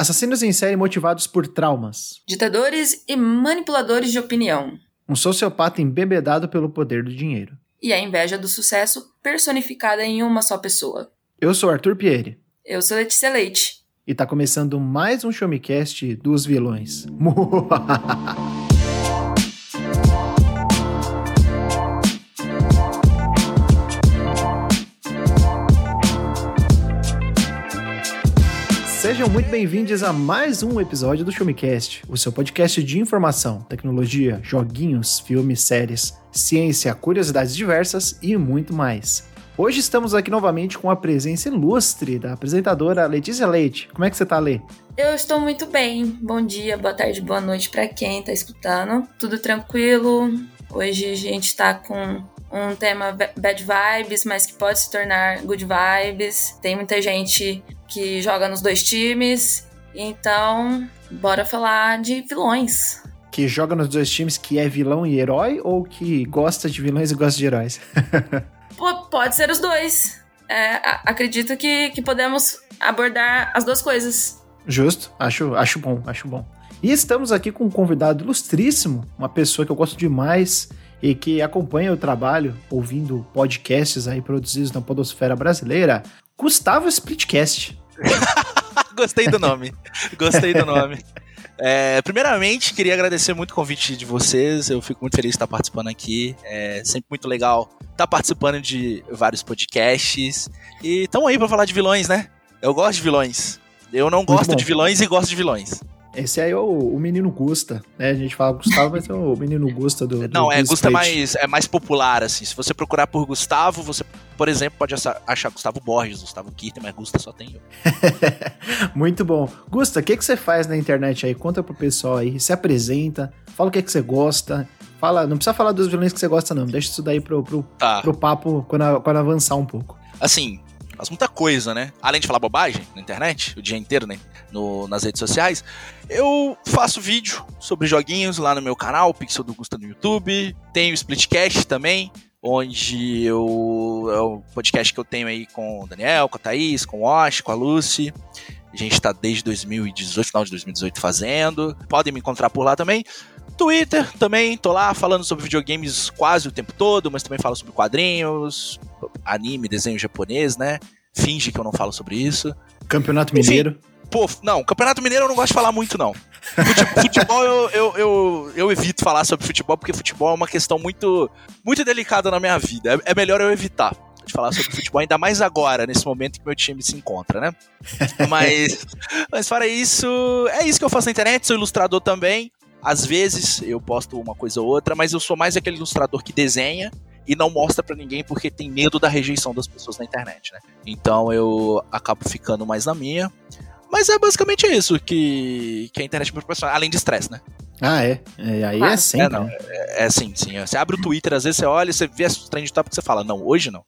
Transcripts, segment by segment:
Assassinos em série motivados por traumas. Ditadores e manipuladores de opinião. Um sociopata embebedado pelo poder do dinheiro. E a inveja do sucesso personificada em uma só pessoa. Eu sou Arthur Pieri. Eu sou Letícia Leite. E tá começando mais um Showmecast dos vilões. Sejam muito bem-vindos a mais um episódio do Showmecast, o seu podcast de informação, tecnologia, joguinhos, filmes, séries, ciência, curiosidades diversas e muito mais. Hoje estamos aqui novamente com a presença ilustre da apresentadora Letícia Leite. Como é que você tá, Lê? Eu estou muito bem. Bom dia, boa tarde, boa noite para quem tá escutando. Tudo tranquilo. Hoje a gente tá com um tema bad vibes, mas que pode se tornar good vibes. Tem muita gente que joga nos dois times. Então, bora falar de vilões. Que joga nos dois times, que é vilão e herói, ou que gosta de vilões e gosta de heróis? pode ser os dois. É, acredito que, que podemos abordar as duas coisas. Justo, acho, acho bom, acho bom. E estamos aqui com um convidado ilustríssimo, uma pessoa que eu gosto demais, e que acompanha o trabalho ouvindo podcasts aí produzidos na podosfera brasileira, Gustavo Splitcast. Gostei do nome. Gostei do nome. É, primeiramente, queria agradecer muito o convite de vocês. Eu fico muito feliz de estar participando aqui. É sempre muito legal estar participando de vários podcasts. E estamos aí para falar de vilões, né? Eu gosto de vilões. Eu não gosto de vilões e gosto de vilões. Esse aí é o, o menino Gusta, né? A gente fala Gustavo, mas é o menino Gusta do. Não, do é Gusta é mais, é mais popular, assim. Se você procurar por Gustavo, você, por exemplo, pode achar Gustavo Borges, Gustavo Kirten, mas Gusta só tem eu. Muito bom. Gusta, o que, que você faz na internet aí? Conta pro pessoal aí, se apresenta, fala o que, que você gosta. Fala, não precisa falar dos vilões que você gosta, não. Deixa isso daí pro, pro, tá. pro papo quando, quando avançar um pouco. Assim, faz muita coisa, né? Além de falar bobagem na internet, o dia inteiro, né? No, nas redes sociais, eu faço vídeo sobre joguinhos lá no meu canal, Pixel do Gusta no YouTube. Tenho Splitcast também, onde eu, é o podcast que eu tenho aí com o Daniel, com a Thaís, com o Osh, com a Lucy. A gente está desde 2018, final de 2018 fazendo. Podem me encontrar por lá também. Twitter também, tô lá falando sobre videogames quase o tempo todo, mas também falo sobre quadrinhos, anime, desenho japonês, né? Finge que eu não falo sobre isso. Campeonato Mineiro. pô, não, Campeonato Mineiro eu não gosto de falar muito, não. Futebol eu, eu, eu, eu, evito falar sobre futebol, porque futebol é uma questão muito, muito delicada na minha vida. É, é melhor eu evitar de falar sobre futebol, ainda mais agora, nesse momento que meu time se encontra, né? Mas, mas fora isso, é isso que eu faço na internet, sou ilustrador também. Às vezes eu posto uma coisa ou outra, mas eu sou mais aquele ilustrador que desenha e não mostra para ninguém porque tem medo da rejeição das pessoas na internet, né? Então eu acabo ficando mais na minha. Mas é basicamente isso que, que a internet me proporciona, além de estresse, né? Ah, é? é aí é sempre. É, não, né? é, é sim, sim. Você abre o Twitter, às vezes você olha, você vê as trend top e você fala, não, hoje não.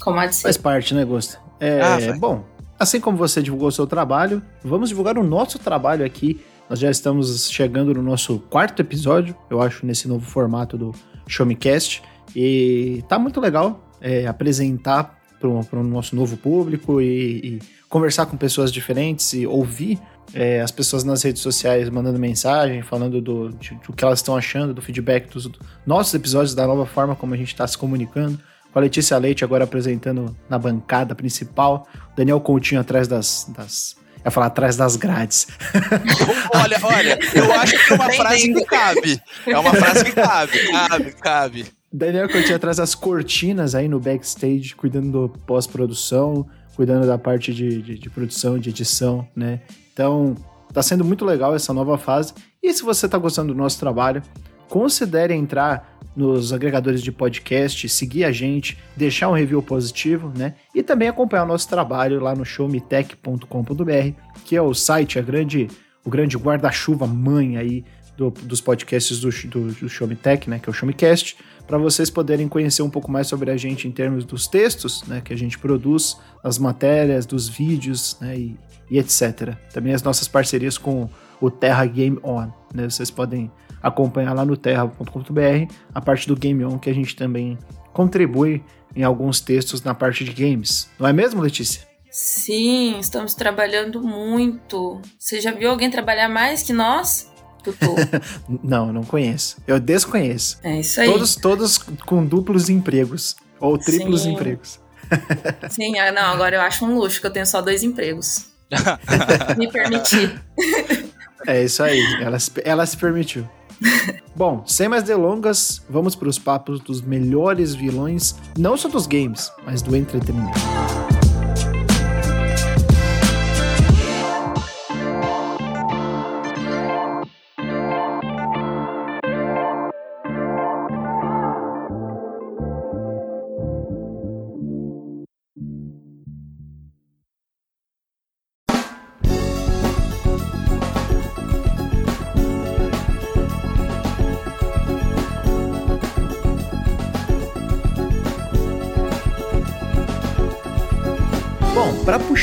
Como assim? Faz parte, né, Gosto? É, ah, bom, assim como você divulgou o seu trabalho, vamos divulgar o nosso trabalho aqui nós já estamos chegando no nosso quarto episódio, eu acho, nesse novo formato do Show Me Cast. E tá muito legal é, apresentar para o nosso novo público e, e, conversar com pessoas diferentes e ouvir é, as pessoas nas redes sociais mandando mensagem, falando do, de, do que elas estão achando, do feedback dos nossos episódios, da nova forma como a gente está se comunicando. Com a Letícia Leite agora apresentando na bancada principal, Daniel Coutinho atrás das, das é falar atrás das grades. olha, olha, eu acho que é uma frase que cabe. É uma frase que cabe, cabe, cabe. Daniel Coutinho atrás das cortinas aí no backstage, cuidando do pós-produção, cuidando da parte de, de, de, produção, de edição, né? Então, tá sendo muito legal essa nova fase. E se você tá gostando do nosso trabalho, considere entrar nos agregadores de podcast, seguir a gente, deixar um review positivo, né? E também acompanhar o nosso trabalho lá no showmetech.com.br, que é o site, a grande, o grande guarda-chuva mãe aí do, dos podcasts do, do, do Show Me Tech, né? Que é o Show Me Cast, para vocês poderem conhecer um pouco mais sobre a gente em termos dos textos, né? Que a gente produz, as matérias, dos vídeos, né? E, e etc. Também as nossas parcerias com o Terra Game On, né? Vocês podem acompanhar lá no terra.com.br a parte do Game On, que a gente também contribui em alguns textos na parte de games. Não é mesmo, Letícia? Sim, estamos trabalhando muito. Você já viu alguém trabalhar mais que nós? Tutu. não, não conheço. Eu desconheço. É isso aí. Todos, todos com duplos empregos. Ou triplos Sim. empregos. Sim, ah, não, agora eu acho um luxo que eu tenho só dois empregos. Me permitir. É isso aí, ela, ela se permitiu. Bom, sem mais delongas, vamos para os papos dos melhores vilões, não só dos games, mas do entretenimento.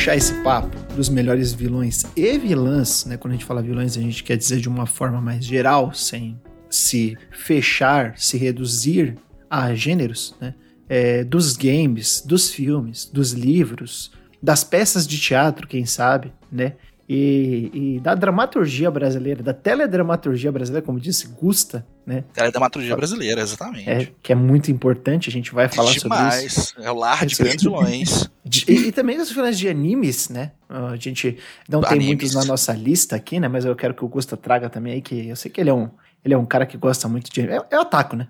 Puxar esse papo dos melhores vilões e vilãs, né? Quando a gente fala vilões, a gente quer dizer de uma forma mais geral, sem se fechar, se reduzir a gêneros, né? É, dos games, dos filmes, dos livros, das peças de teatro, quem sabe, né? E, e, da dramaturgia brasileira, da teledramaturgia brasileira, como disse, Gusta, né? Teledramaturgia brasileira, exatamente. É, que é muito importante, a gente vai falar Demais. sobre isso. É o lar de grandes vilões. E, e, também os vilões de animes, né? A gente não tem muitos na nossa lista aqui, né? Mas eu quero que o Gusta traga também aí, que eu sei que ele é um, ele é um cara que gosta muito de... É, é otaku, né?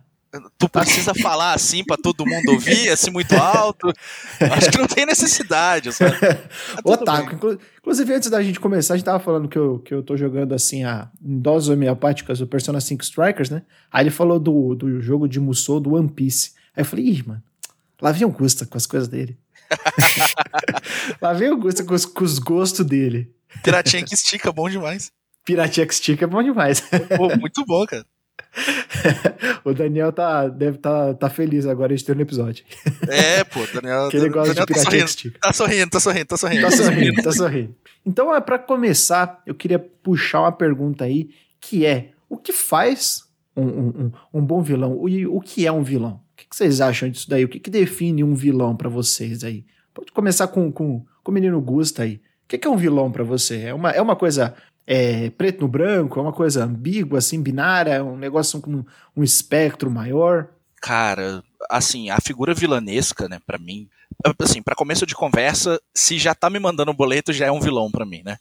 Tu precisa falar assim para todo mundo ouvir, assim muito alto. Acho que não tem necessidade. Sabe? Otaku. Inclusive, antes da gente começar, a gente tava falando que eu, que eu tô jogando assim a, em doses homeopáticas o Persona 5 Strikers, né? Aí ele falou do, do jogo de Musou do One Piece. Aí eu falei, ih, mano, lá vem o Gusta com as coisas dele. lá vem o Gusta com os, com os gostos dele. Piratinha que estica, bom demais. Piratinha que estica é bom demais. Pô, muito bom, cara. o Daniel tá, deve tá, tá feliz agora de ter um episódio. É, pô, Daniel. que ele gosta Daniel de tá sorrindo, tá sorrindo, tá sorrindo, tá sorrindo. Tá sorrindo, tá sorrindo. Então, é para começar, eu queria puxar uma pergunta aí, que é: o que faz um, um, um bom vilão? O, o que é um vilão? O que, vocês acham disso daí? O que, que define um vilão para vocês aí? Pode começar com, com, com o menino Gusta aí. O que, que é um vilão para você? É uma, é uma coisa é, preto no branco, é uma coisa ambígua, assim, binária, é um negócio com um espectro maior? Cara, assim, a figura vilanesca, né, para mim, assim, para começo de conversa, se já tá me mandando boleto, já é um vilão para mim, né?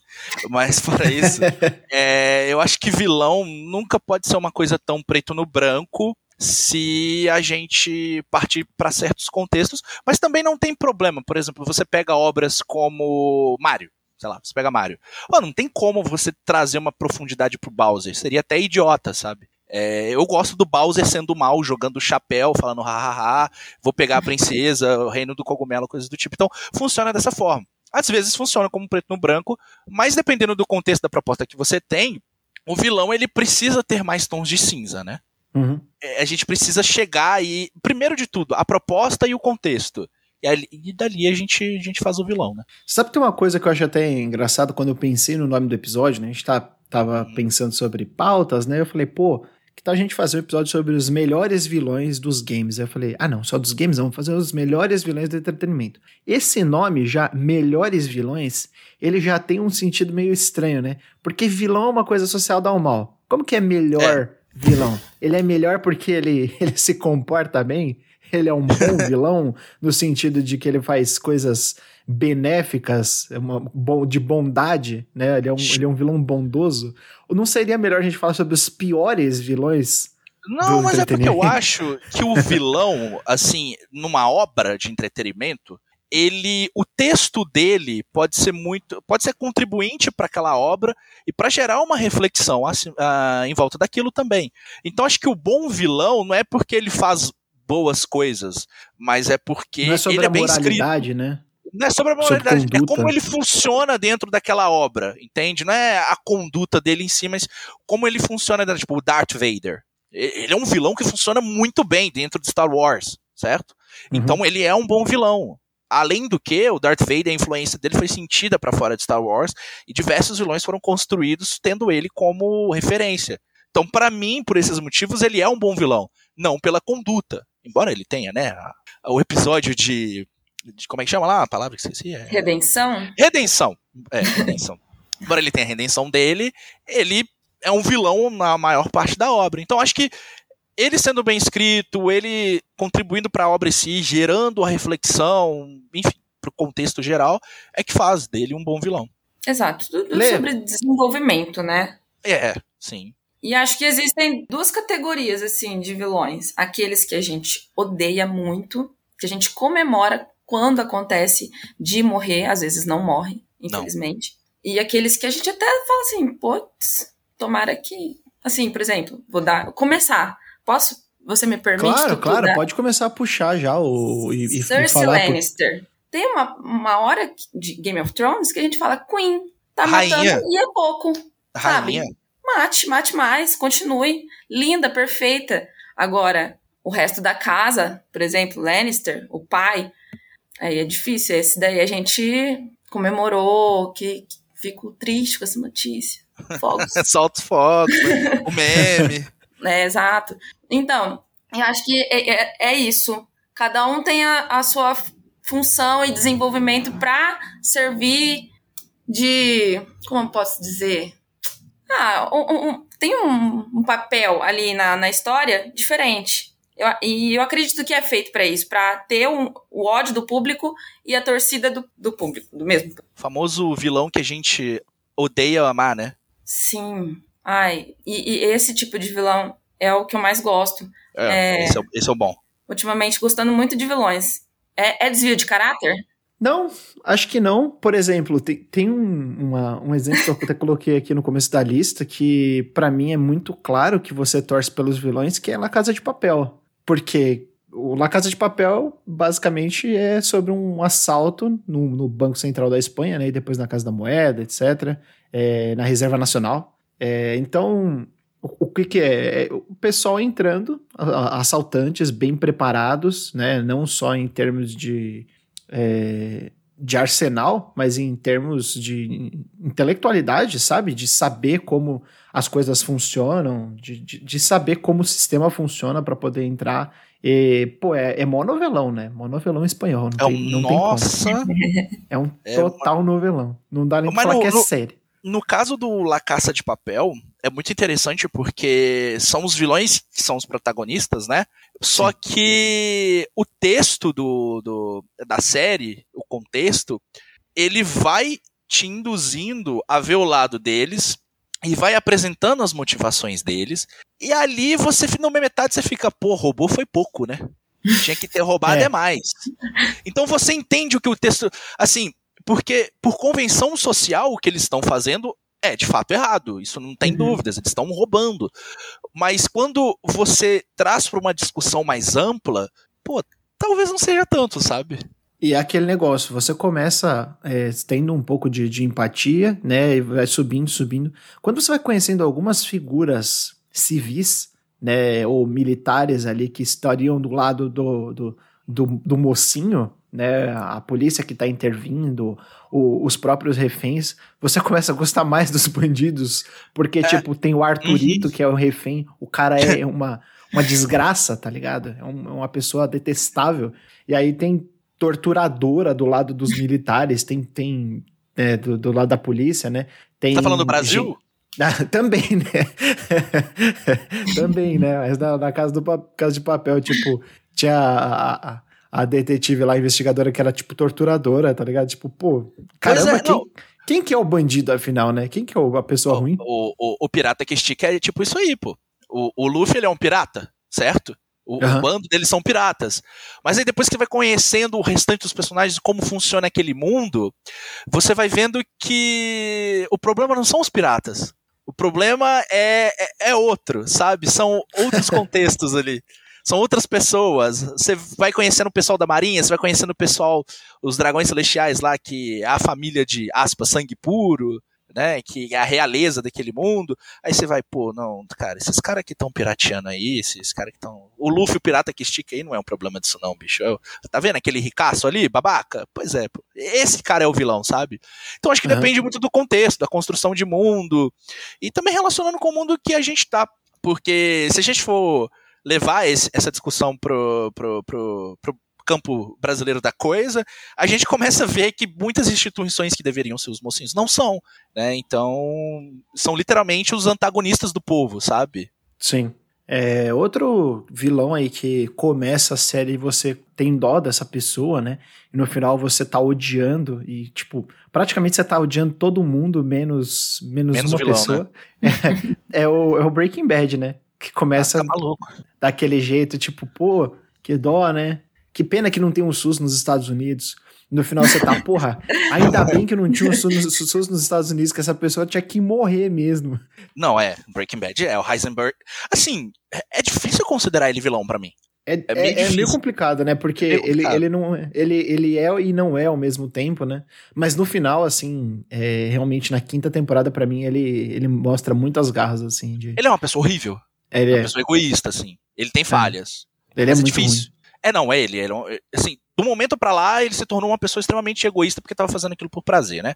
Mas fora isso, é, eu acho que vilão nunca pode ser uma coisa tão preto no branco se a gente partir para certos contextos, mas também não tem problema. Por exemplo, você pega obras como Mario, sei lá, você pega Mario. Pô, não tem como você trazer uma profundidade pro Bowser. Seria até idiota, sabe? É, eu gosto do Bowser sendo mal, jogando chapéu, falando hahaha, vou pegar a princesa, o reino do cogumelo, coisas do tipo. Então, funciona dessa forma. Às vezes funciona como preto no branco, mas dependendo do contexto da proposta que você tem, o vilão ele precisa ter mais tons de cinza, né? Uhum. É, a gente precisa chegar e, primeiro de tudo, a proposta e o contexto. E, ali, e dali a gente, a gente faz o vilão, né? Sabe que tem uma coisa que eu acho até engraçado quando eu pensei no nome do episódio, né? A gente tá, tava hum. pensando sobre pautas, né? Eu falei, pô, que tal a gente fazer um episódio sobre os melhores vilões dos games? Eu falei, ah não, só dos games, vamos fazer os melhores vilões do entretenimento. Esse nome já, melhores vilões, ele já tem um sentido meio estranho, né? Porque vilão é uma coisa associada ao mal. Como que é melhor é. vilão? Ele é melhor porque ele, ele se comporta bem? Ele é um bom vilão, no sentido de que ele faz coisas benéficas, é uma, de bondade, né? Ele é, um, ele é um vilão bondoso. Ou não seria melhor a gente falar sobre os piores vilões? Não, mas é porque eu acho que o vilão, assim, numa obra de entretenimento, ele o texto dele pode ser muito pode ser contribuinte para aquela obra e para gerar uma reflexão assim, uh, em volta daquilo também então acho que o bom vilão não é porque ele faz boas coisas, mas é porque é ele é bem escrito. né? Não é sobre a moralidade, sobre é como ele funciona dentro daquela obra, entende? Não é a conduta dele em si, mas como ele funciona dentro, tipo, o Darth Vader. Ele é um vilão que funciona muito bem dentro de Star Wars, certo? Uhum. Então ele é um bom vilão. Além do que, o Darth Vader, a influência dele foi sentida para fora de Star Wars e diversos vilões foram construídos tendo ele como referência. Então, para mim, por esses motivos, ele é um bom vilão, não pela conduta embora ele tenha, né, o episódio de de como é que chama lá a palavra que esqueci? É... Redenção? Redenção. É, redenção. Embora ele tenha a redenção dele, ele é um vilão na maior parte da obra. Então acho que ele sendo bem escrito, ele contribuindo para a obra em si, gerando a reflexão, enfim, para o contexto geral, é que faz dele um bom vilão. Exato. Tudo Lê. sobre desenvolvimento, né? É, sim. E acho que existem duas categorias, assim, de vilões. Aqueles que a gente odeia muito, que a gente comemora quando acontece de morrer, às vezes não morre, infelizmente. Não. E aqueles que a gente até fala assim, putz, tomara que. Assim, por exemplo, vou dar. Começar. Posso? Você me permite? Claro, claro, pode começar a puxar já o. E, e Cersei Lannister. Por... Tem uma, uma hora de Game of Thrones que a gente fala Queen. Tá Rainha. matando e é pouco. Rainha. Sabe? Mate, mate mais, continue. Linda, perfeita. Agora, o resto da casa, por exemplo, Lannister, o pai, aí é difícil. Esse daí a gente comemorou, que, que fico triste com essa notícia. Fogos. Solta os fogos, né? o meme. é, exato. Então, eu acho que é, é, é isso. Cada um tem a, a sua função e desenvolvimento para servir de. Como eu posso dizer? Ah, um, um, tem um, um, papel ali na, na história diferente. Eu, e eu acredito que é feito para isso, para ter o ódio do público e a torcida do, do público, do mesmo. O famoso vilão que a gente odeia amar, né? Sim. Ai, e, e, esse tipo de vilão é o que eu mais gosto. É, é, esse, é, esse é o bom. Ultimamente, gostando muito de vilões. É, é desvio de caráter? Não, acho que não. Por exemplo, tem, tem um, uma, um exemplo que eu até coloquei aqui no começo da lista que para mim é muito claro que você torce pelos vilões, que é La Casa de Papel. Porque o La Casa de Papel basicamente é sobre um assalto no, no Banco Central da Espanha, né, e depois na Casa da Moeda, etc., é, na Reserva Nacional. É, então, o, que, que é? é? O pessoal entrando, assaltantes bem preparados, né, não só em termos de é, de arsenal, mas em termos de intelectualidade, sabe? De saber como as coisas funcionam, de, de, de saber como o sistema funciona para poder entrar. E, pô, é, é monovelão, né? Monovelão espanhol. Não, é tem, não nossa. tem. É um é total uma... novelão. Não dá nem pra falar no, que é no, sério. No caso do La Caça de Papel, é muito interessante porque são os vilões que são os protagonistas, né? Só que o texto do, do, da série, o contexto, ele vai te induzindo a ver o lado deles e vai apresentando as motivações deles. E ali você, na metade, você fica, pô, roubou foi pouco, né? Tinha que ter roubado é. é mais. Então você entende o que o texto. Assim, porque, por convenção social, o que eles estão fazendo é de fato errado, isso não tem uhum. dúvidas, eles estão roubando. Mas quando você traz para uma discussão mais ampla, pô, talvez não seja tanto, sabe? E é aquele negócio, você começa é, tendo um pouco de, de empatia, né? E vai subindo, subindo. Quando você vai conhecendo algumas figuras civis, né? Ou militares ali que estariam do lado do, do, do, do mocinho, né, a polícia que está intervindo, o, os próprios reféns, você começa a gostar mais dos bandidos, porque, é. tipo, tem o Arthurito, uhum. que é o refém, o cara é uma, uma desgraça, tá ligado? É, um, é uma pessoa detestável. E aí tem torturadora do lado dos militares, tem, tem é, do, do, lado da polícia, né? Tem tá falando do Brasil? Ah, também, né? também, né? Mas na, na casa, do, casa de papel, tipo, tinha a, a, a detetive lá, a investigadora, que era, tipo, torturadora, tá ligado? Tipo, pô, caramba, é, quem, quem, que é o bandido, afinal, né? Quem que é a pessoa o, ruim? O, o, o, pirata que estica é tipo isso aí, pô. O, o Luffy, ele é um pirata, certo? O, uhum. o, bando deles são piratas. Mas aí depois que vai conhecendo o restante dos personagens, como funciona aquele mundo, você vai vendo que o problema não são os piratas. O problema é, é, é outro, sabe? São outros contextos ali são outras pessoas. Você vai conhecendo o pessoal da Marinha, você vai conhecendo o pessoal, os dragões celestiais lá, que é a família de, aspas, sangue puro, né? Que é a realeza daquele mundo. Aí você vai, pô, não, cara, esses caras que estão pirateando aí, esses caras que estão. O Luffy, o pirata que estica aí, não é um problema disso, não, bicho. Eu, tá vendo aquele ricaço ali, babaca? Pois é, pô. esse cara é o vilão, sabe? Então acho que uhum. depende muito do contexto, da construção de mundo. E também relacionando com o mundo que a gente tá. Porque se a gente for levar esse, essa discussão pro, pro, pro, pro campo brasileiro da coisa, a gente começa a ver que muitas instituições que deveriam ser os mocinhos não são, né? Então, são literalmente os antagonistas do povo, sabe? Sim. É, outro vilão aí que começa a série e você tem dó dessa pessoa, né? E no final você tá odiando e, tipo, praticamente você tá odiando todo mundo, menos, menos, menos uma vilão, pessoa. Né? É, é, o, é o Breaking Bad, né? Que começa tá daquele jeito, tipo, pô, que dó, né? Que pena que não tem um SUS nos Estados Unidos. No final você tá, porra, ainda bem que não tinha um SUS nos Estados Unidos, que essa pessoa tinha que morrer mesmo. Não, é, Breaking Bad é, o Heisenberg. Assim, é, é difícil considerar ele vilão para mim. É, é, meio, é, é meio complicado, né? Porque é ele, ele, não, ele, ele é e não é ao mesmo tempo, né? Mas no final, assim, é, realmente na quinta temporada, para mim, ele, ele mostra muitas garras, assim. De... Ele é uma pessoa horrível. Ele é uma pessoa egoísta, assim. Ele tem falhas. Ele é muito difícil. Ruim. É, não, é ele. ele assim, do momento para lá, ele se tornou uma pessoa extremamente egoísta porque tava fazendo aquilo por prazer, né?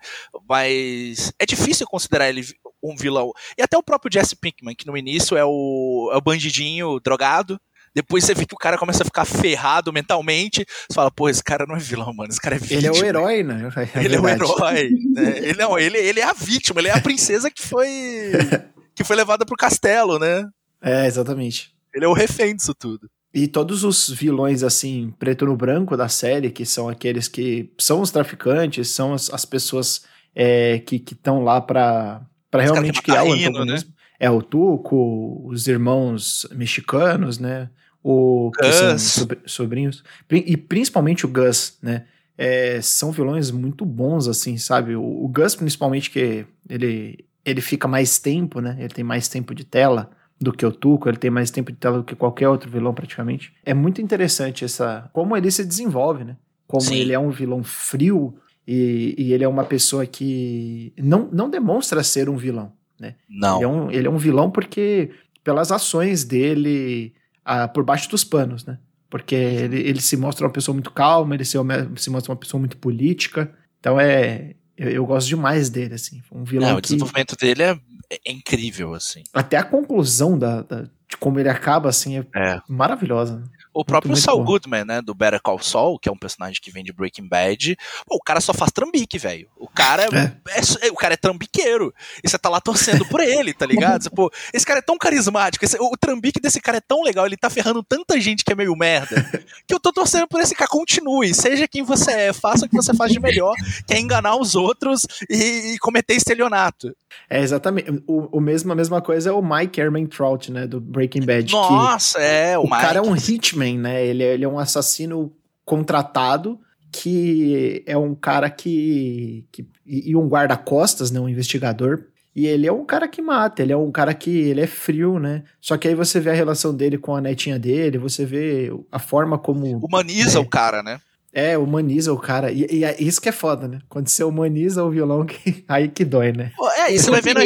Mas é difícil considerar ele um vilão. E até o próprio Jesse Pinkman, que no início é o, é o bandidinho drogado. Depois você vê que o cara começa a ficar ferrado mentalmente. Você fala, pô, esse cara não é vilão, mano. Esse cara é vítima. Ele é o herói, né? É ele é o herói. Né? Ele, não, ele, ele é a vítima, ele é a princesa que foi. que foi levada pro castelo, né? É, exatamente. Ele é o refém disso tudo. E todos os vilões, assim, preto no branco da série, que são aqueles que são os traficantes, são as, as pessoas é, que estão lá para realmente criar o antagonismo. Né? É o Tuco, os irmãos mexicanos, né? O, que Gus. são sobrinhos. E principalmente o Gus, né? É, são vilões muito bons, assim, sabe? O, o Gus, principalmente, que ele, ele fica mais tempo, né? Ele tem mais tempo de tela do que o Tuco, ele tem mais tempo de tela do que qualquer outro vilão praticamente. É muito interessante essa como ele se desenvolve, né? Como Sim. ele é um vilão frio e, e, ele é uma pessoa que não, não demonstra ser um vilão, né? Não. Ele é um, ele é um vilão porque pelas ações dele ah, por baixo dos panos, né? Porque ele, ele se mostra uma pessoa muito calma, ele se, se mostra uma pessoa muito política. Então é, eu, eu, gosto demais dele, assim. Um vilão Não, que... o desenvolvimento dele é é incrível, assim. Até a conclusão da, da de como ele acaba, assim, é, é. maravilhosa. O próprio muito, Saul Goodman, né, do Better Call Saul, que é um personagem que vem de Breaking Bad, pô, o cara só faz trambique, velho. O cara é, é. é, o cara é trambiqueiro. E você tá lá torcendo por ele, tá ligado? Você, pô, esse cara é tão carismático, esse, o trambique desse cara é tão legal, ele tá ferrando tanta gente que é meio merda, que eu tô torcendo por esse cara. Continue, seja quem você é, faça o que você faz de melhor, que é enganar os outros e, e cometer estelionato. É, exatamente. O, o mesmo, a mesma coisa é o Mike Ehrmantraut, né, do Breaking Bad. Nossa, é, o, o Mike. cara é um hitman, né? Ele, é, ele é um assassino contratado que é um cara que, que e um guarda-costas, né, um investigador. E ele é um cara que mata, ele é um cara que ele é frio, né? Só que aí você vê a relação dele com a netinha dele, você vê a forma como humaniza é, o cara, né? É, humaniza o cara. E, e é isso que é foda, né? Quando você humaniza o vilão, que, aí que dói, né? É, e você vai vendo.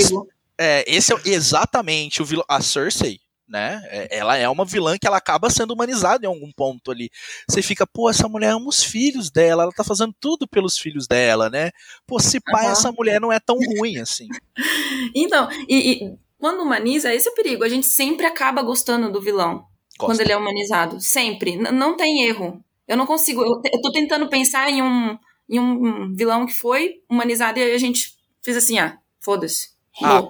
É, esse é exatamente o vilão. A Cersei, né? É, ela é uma vilã que ela acaba sendo humanizada em algum ponto ali. Você fica, pô, essa mulher ama os filhos dela, ela tá fazendo tudo pelos filhos dela, né? Pô, se pai, uhum. essa mulher não é tão ruim assim. então, e, e, quando humaniza, esse é o perigo. A gente sempre acaba gostando do vilão. Gosto. Quando ele é humanizado. Sempre. N não tem erro. Eu não consigo. Eu, eu tô tentando pensar em um, em um vilão que foi humanizado e a gente fez assim, ah, foda-se. Ah,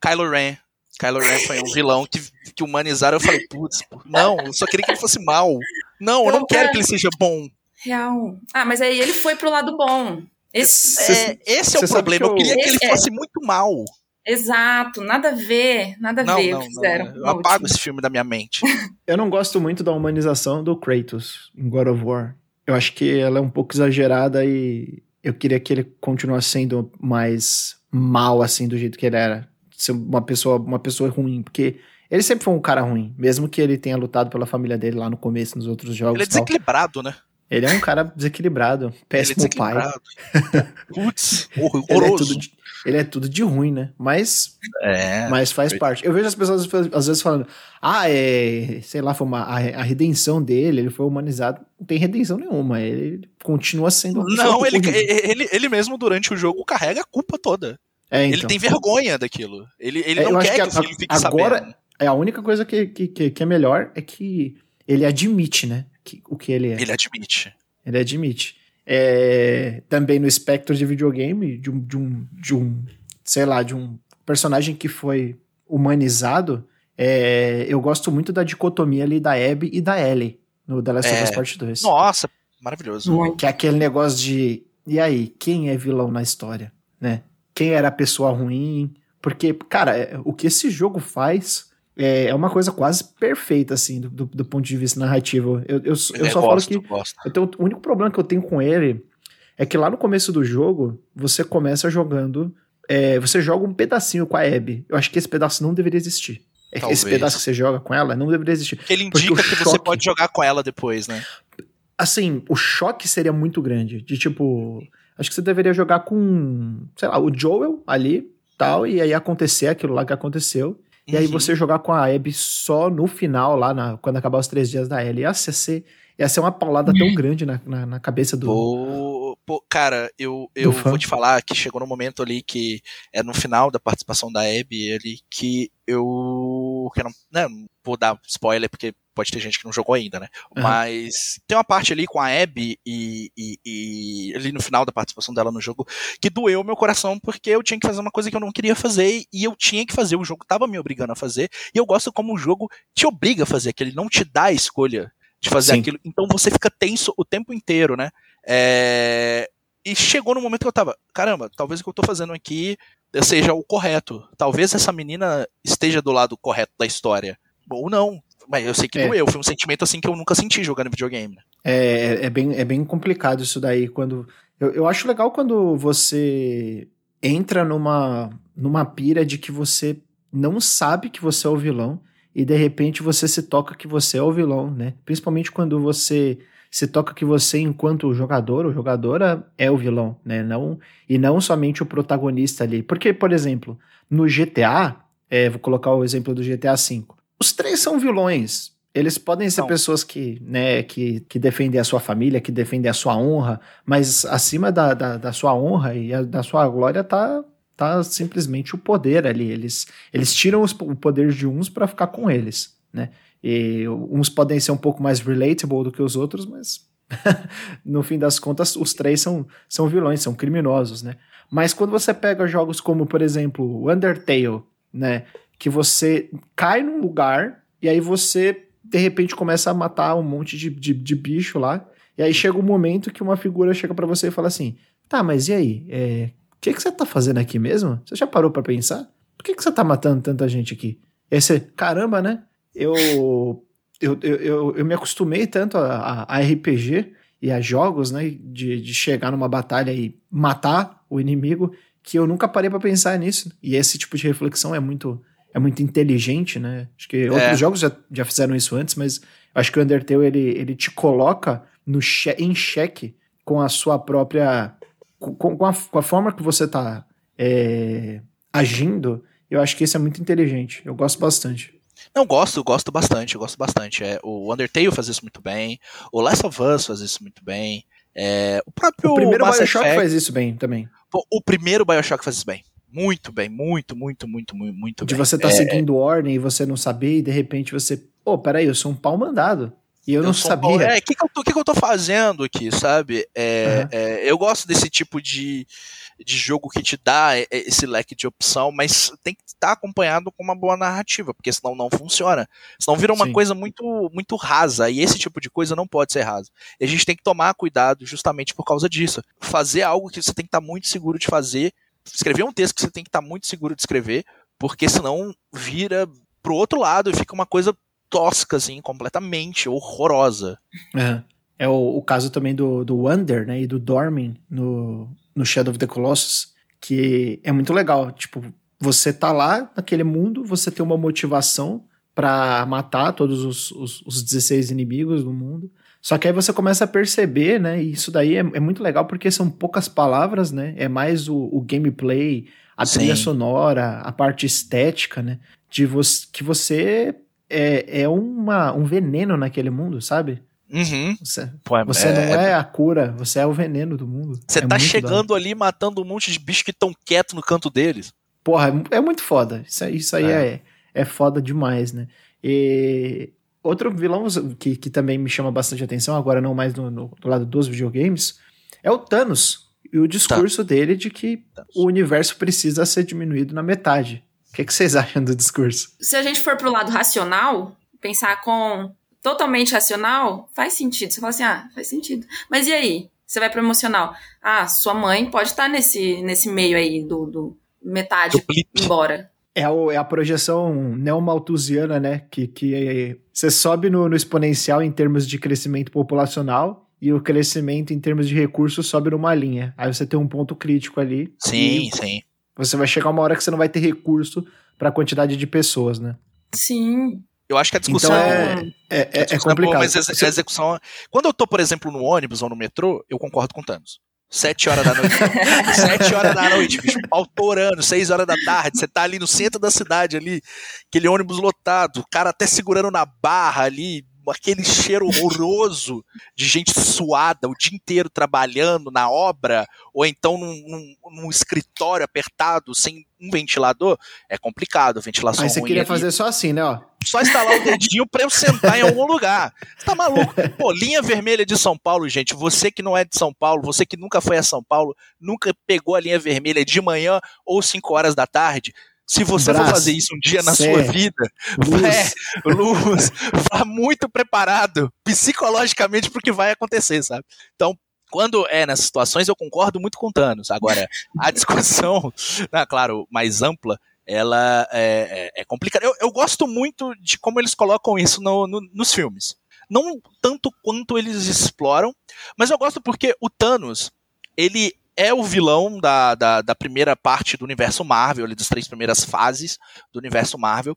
Kylo Ren. Kylo Ren foi um vilão que, que humanizaram. Eu falei, putz, não, eu só queria que ele fosse mal. Não, eu não quero que ele seja bom. Real. Ah, mas aí ele foi pro lado bom. Esse, é, esse é o problema. Eu, eu queria que ele é. fosse muito mal. Exato, nada a ver, nada a não, ver não, o que fizeram. Não, eu apago esse filme da minha mente. eu não gosto muito da humanização do Kratos em God of War. Eu acho que ela é um pouco exagerada e eu queria que ele continuasse sendo mais mal assim do jeito que ele era ser uma pessoa, uma pessoa ruim, porque ele sempre foi um cara ruim, mesmo que ele tenha lutado pela família dele lá no começo, nos outros jogos. Ele é desequilibrado, né? Ele é um cara desequilibrado, péssimo ele é desequilibrado. pai. Putz, horroroso. Ele é, tudo de, ele é tudo de ruim, né? Mas, é, mas faz foi... parte. Eu vejo as pessoas às vezes falando, ah, é, sei lá, foi uma, a, a redenção dele, ele foi humanizado. Não tem redenção nenhuma, ele continua sendo Não, ele, ele, ele mesmo durante o jogo carrega a culpa toda. É, então. Ele tem vergonha daquilo. Ele, ele é, não quer que, que, o filho fique agora, sabendo. É a única coisa que, que, que é melhor é que ele admite, né? que, o que ele é. Ele admite. Ele admite. É, também no espectro de videogame, de um, de um, de um, sei lá, de um personagem que foi humanizado, é, eu gosto muito da dicotomia ali da Abby e da Ellie no The Last of Us É. Part 2. Nossa, maravilhoso. Que é aquele negócio de, e aí, quem é vilão na história, né? Quem era a pessoa ruim? Porque, cara, é- o que esse jogo faz é, é uma coisa quase perfeita, assim, do, do- do ponto de vista narrativo. Eu, eu, eu só É, falo gosto, que gosto. eu tenho- o único problema que eu tenho com ele é que lá no começo do jogo, você começa jogando. é, você joga um pedacinho com a Abby. Eu acho que esse pedaço não deveria existir. É, Talvez. Esse pedaço que você joga com ela não deveria existir. Porque ele indica que você choque- pode jogar com ela depois, né? Assim, o choque seria muito grande. De tipo. Acho que você deveria jogar com. Sei lá, o Joel ali, tal, e aí acontecer aquilo lá que aconteceu. E aí Uhum. você jogar com a Abby só no final, lá na- quando acabar os três dias da Ellie. Ia ser, ia ser uma paulada tão grande na, na, na cabeça do. Pô, cara, eu, eu vou te falar que chegou no momento ali que é no final da participação da Abby ali que eu. Que não, né, vou dar spoiler porque pode ter gente que não jogou ainda, né? Aham. Mas tem uma parte ali com a Abby e, e, e ali no final da participação dela no jogo que doeu meu coração porque eu tinha que fazer uma coisa que eu não queria fazer e eu tinha que fazer. O jogo tava me obrigando a fazer e eu gosto como o jogo te obriga a fazer, que ele não te dá a escolha de fazer Sim. aquilo. Então você fica tenso o tempo inteiro, né? É, E chegou no momento que eu tava, caramba, talvez o que eu tô fazendo aqui seja o correto. Talvez essa menina esteja do lado correto da história. Ou não. Mas eu sei que É. doeu. Foi um sentimento assim que eu nunca senti jogando videogame. né? É, é, bem, é bem complicado isso daí. Quando eu, eu acho legal quando você entra numa, numa pira de que você não sabe que você é o vilão e de repente você se toca que você é o vilão, né? Principalmente quando você se toca que você, enquanto jogador ou jogadora, é o vilão, né? Não, e não somente o protagonista ali. Porque, por exemplo, no GTA, é, vou colocar o exemplo do GTA V, os três são vilões. Eles podem ser Não. pessoas que, né, que, que defendem a sua família, que defendem a sua honra, mas acima da, da, da sua honra e a- da sua glória tá, tá simplesmente o poder ali. Eles, eles tiram os- o poder de uns para ficar com eles, né? E uns podem ser um pouco mais relatable do que os outros, mas no fim das contas, os três são, são vilões, são criminosos, né? Mas quando você pega jogos como, por exemplo, Undertale, né? Que você cai num lugar e aí você, de repente, começa a matar um monte de, de, de bicho lá. E aí chega um momento que uma figura chega pra você e fala assim: tá, mas e aí? É, o que, que você tá fazendo aqui mesmo? Você já parou pra pensar? Por que, que você tá matando tanta gente aqui? E aí você, caramba, né? Eu, eu, eu, eu, me acostumei tanto a, a- RPG e a jogos, né? De, de chegar numa batalha e matar o inimigo, que eu nunca parei pra pensar nisso. E esse tipo de reflexão é muito, é muito inteligente, né? Acho que outros jogos já, já fizeram isso antes, mas acho que o Undertale ele, ele te coloca no che em xeque com a sua própria. com, com a, com a forma que você tá é, agindo. Eu acho que isso é muito inteligente. Eu gosto bastante. Não, gosto, gosto bastante, eu gosto bastante. É, o Undertale faz isso muito bem, o Last of Us faz isso muito bem. É, o próprio O primeiro Mass Bioshock Effect- faz isso bem também. Pô, o primeiro Bioshock faz isso bem. Muito bem, muito, muito, muito, muito, muito De bem. você tá É, seguindo ordem e você não saber, e de repente você. Pô, peraí, eu sou um pau mandado. E eu, não sou um sabia. pau- É, o que, que, eu tô- que que eu tô fazendo aqui, sabe? É, Aham. é, eu gosto desse tipo de, de jogo que te dá é, esse leque de opção, mas tem que estar acompanhado com uma boa narrativa, porque senão não funciona. Senão vira uma Sim. coisa muito, muito rasa, e esse tipo de coisa não pode ser rasa. E a gente tem que tomar cuidado justamente por causa disso. Fazer algo que você tem que estar muito seguro de fazer, escrever um texto que você tem que estar muito seguro de escrever, porque senão vira pro outro lado e fica uma coisa tosca, assim, completamente horrorosa. Aham. É o, o caso também do, do Wander, né? E do Dormin no, no Shadow of the Colossus, que é muito legal. Tipo, você tá lá naquele mundo, você tem uma motivação pra matar todos os, os, os 16 inimigos do mundo. Só que aí você começa a perceber, né? E isso daí é, é muito legal porque são poucas palavras, né? É mais o, o gameplay, a Sim. trilha sonora, a parte estética, né? De você, que você é, é uma, um veneno naquele mundo, sabe? Uhum. Você, Pô, é- você é- não é a cura, você é o veneno do mundo. Você É tá chegando ali matando um monte de bicho que estão quietos no canto deles. Porra, é é muito foda. Isso, aí- isso aí É. é. É, foda demais, né? E outro vilão que, que também me chama bastante atenção, agora não mais no, no, do lado dos videogames, é o Thanos. E o discurso tá. dele de que Thanos. o universo precisa ser diminuído na metade. O que, que vocês acham do discurso? Se a gente for pro lado racional, pensar com totalmente racional, faz sentido. Você fala assim, ah, faz sentido. Mas e aí? Você vai pro emocional. Ah, sua mãe pode estar tá nesse, nesse meio aí do, do metade do embora. É, o, é a projeção neomalthusiana, né? Que, que você sobe no, no exponencial em termos de crescimento populacional e o crescimento em termos de recursos sobe numa linha. Aí você tem um ponto crítico ali. Sim, sim. Você vai chegar uma hora que você não vai ter recurso para a quantidade de pessoas, né? Sim. Eu acho que a discussão então é, é, é, é complicado. É boa, mas a execução. Quando eu tô, por exemplo, no ônibus ou no metrô, eu concordo com o Thanos. Sete horas da noite. Sete horas da noite, bicho. Autorando, seis horas da tarde. Você tá ali no centro da cidade, ali, aquele ônibus lotado, o cara até segurando na barra ali, aquele cheiro horroroso de gente suada o dia inteiro trabalhando na obra, ou então num, num, num escritório apertado, sem um ventilador, é complicado. Ventilação Aí você queria ali. fazer só assim, né? Ó. Só instalar o dedinho pra eu sentar em algum lugar. Você tá maluco? Pô, linha vermelha de São Paulo, gente. Você que não é de São Paulo, você que nunca foi a São Paulo, nunca pegou a linha vermelha de manhã ou 5 horas da tarde, se você Braço, for fazer isso um dia na sua vida, luz. Luz, vá muito preparado psicologicamente pro que vai acontecer, sabe? Então, quando é nessas situações, eu concordo muito com Thanos. Agora, a discussão, né, claro, mais ampla, ela é, é, é complicada. Eu, eu, gosto muito de como eles colocam isso no, no, nos filmes. Não tanto quanto eles exploram, mas eu gosto porque o Thanos, ele é o vilão da, da, da, primeira parte do universo Marvel, ali, das três primeiras fases do universo Marvel.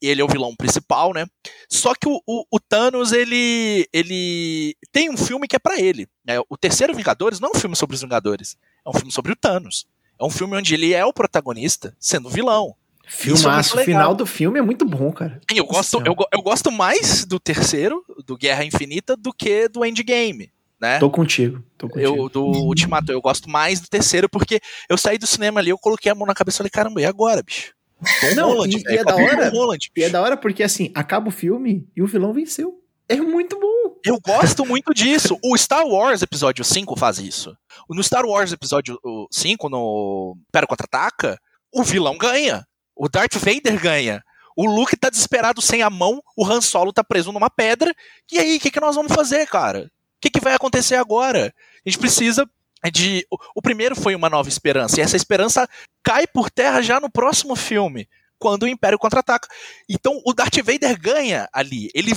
Ele é o vilão principal, né? Só que o, o, o Thanos, ele, ele tem um filme que é para ele. Né? O terceiro Vingadores não é um filme sobre os Vingadores, é um filme sobre o Thanos. É um filme onde ele é o protagonista, sendo vilão. Filmaço, é o final do filme é muito bom, cara. Eu gosto, eu, eu gosto mais do terceiro, do Guerra Infinita, do que do Endgame né? Tô contigo, tô contigo. Eu, do Ultimato, eu gosto mais do terceiro, porque eu saí do cinema ali, eu coloquei a mão na cabeça e falei, caramba, e agora, bicho? Tom Não, Holland, e, e é da hora, Holland, e é da hora porque, assim, acaba o filme e o vilão venceu. É muito bom. Eu gosto muito disso. O Star Wars Episódio 5 faz isso. No Star Wars Episódio 5, no Pera Contra-Ataca, o vilão ganha. O Darth Vader ganha. O Luke tá desesperado sem a mão, o Han Solo tá preso numa pedra. E aí, o que, que nós vamos fazer, cara? que, que vai acontecer agora? A gente precisa de. O primeiro foi uma nova esperança, e essa esperança cai por terra já no próximo filme, quando o Império contra-ataca. Então o Darth Vader ganha ali. Ele,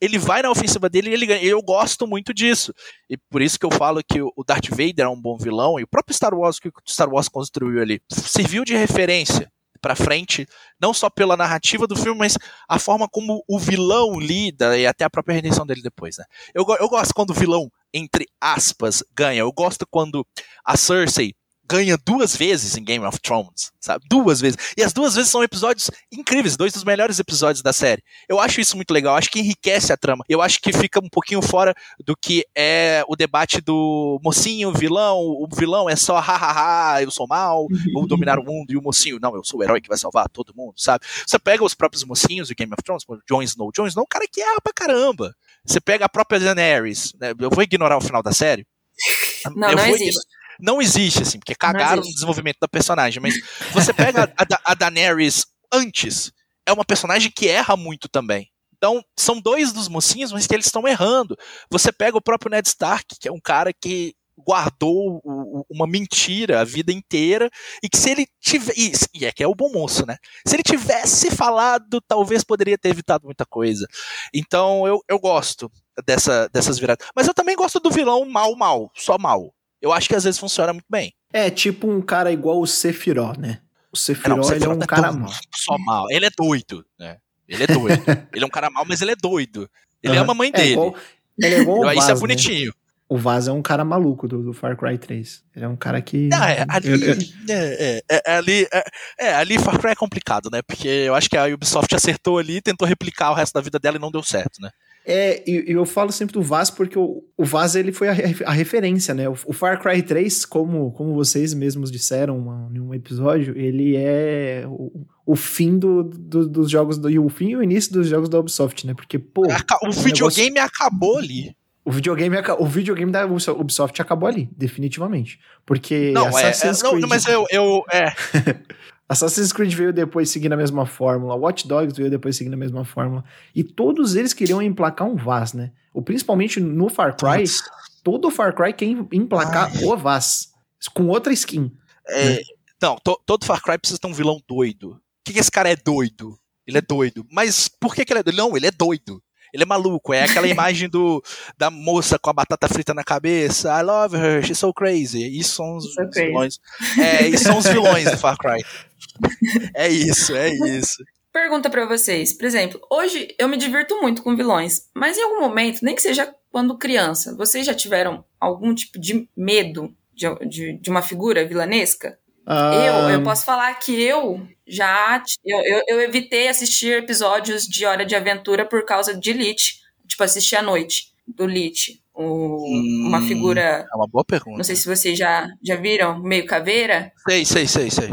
ele vai na ofensiva dele e ele ganha. Eu gosto muito disso. E por isso que eu falo que o Darth Vader é um bom vilão, e o próprio Star Wars que o Star Wars construiu ali serviu de referência para frente, não só pela narrativa do filme, mas a forma como o vilão lida e até a própria redenção dele depois, né? Eu, eu gosto quando o vilão, entre aspas, ganha. Eu gosto quando a Cersei ganha duas vezes em Game of Thrones, sabe? Duas vezes. E as duas vezes são episódios incríveis, dois dos melhores episódios da série. Eu acho isso muito legal, acho que enriquece a trama. Eu acho que fica um pouquinho fora do que é o debate do mocinho, vilão, o vilão é só hahaha, eu sou mal, vou dominar o mundo, e o mocinho, não, eu sou o herói que vai salvar todo mundo, sabe? Você pega os próprios mocinhos de Game of Thrones, como Jon Snow, Jon Snow, é um cara que erra pra caramba. Você pega a própria Daenerys, né? eu vou ignorar o final da série. Não, eu não existe não existe, assim, porque cagaram no desenvolvimento da personagem. Mas você pega a, a Daenerys antes, é uma personagem que erra muito também. Então, são dois dos mocinhos, mas que eles estão errando. Você pega o próprio Ned Stark, que é um cara que guardou uma mentira a vida inteira e que se ele tivesse e é que é o bom moço, né? Se ele tivesse falado, talvez poderia ter evitado muita coisa. Então eu, eu gosto dessa, dessas viradas, mas eu também gosto do vilão mal mal, só mal eu acho que às vezes funciona muito bem. É, tipo um cara igual o Sephiroth, né? O Sephiroth, não, o Sephiroth ele é um é cara mal. Só mal. Ele é doido, né? Ele é doido. ele é um cara mal, mas ele é doido. Ele uhum. ama a mãe é dele. Igual, ele é igual o Vaz, Isso é né? bonitinho. Né? O Vaz é um cara maluco do, do, Far Cry 3. Ele é um cara que. Não, é, ali, eu, eu... É, é, é, ali, é, é, ali Far Cry é complicado, né? Porque eu acho que a Ubisoft acertou ali, tentou replicar o resto da vida dela e não deu certo, né? É, e eu falo sempre do Vaz porque o, o Vaz ele foi a, a referência, né? O, o, Far Cry 3, como, como vocês mesmos disseram uma, em um episódio, ele é o, o fim do, do, dos jogos, do, o fim e o início dos jogos da Ubisoft, né? Porque, pô... O videogame negócio... acabou ali. O videogame, o videogame da Ubisoft acabou ali, definitivamente. Porque não, é, é. Não, mas eu... eu é. Assassin's Creed veio depois seguindo a mesma fórmula, Watch Dogs veio depois seguindo a mesma fórmula, e todos eles queriam emplacar um Vaz, né? Ou principalmente no Far Cry, todo o Far Cry quer emplacar Ai. o Vaz, com outra skin. É, né? Não, to, todo Far Cry precisa ter um vilão doido. Por que, que esse cara é doido? Ele é doido. Mas por que, que ele é doido? Não, ele é doido. Ele é maluco, é aquela imagem do da moça com a batata frita na cabeça. I love her, she's so crazy. Isso são os so vilões. É, isso são os vilões do Far Cry é isso, é isso. Pergunta para vocês, por exemplo, hoje eu me divirto muito com vilões, mas em algum momento, nem que seja quando criança, vocês já tiveram algum tipo de medo de, de, de uma figura vilanesca? Ah. Eu, eu posso falar que eu já eu, eu, eu, evitei assistir episódios de Hora de Aventura por causa de Lich, tipo assistir à noite do Lich, o, hum, uma figura. É uma boa pergunta. Não sei se vocês já já viram meio caveira. Sei, sei, sei, sei.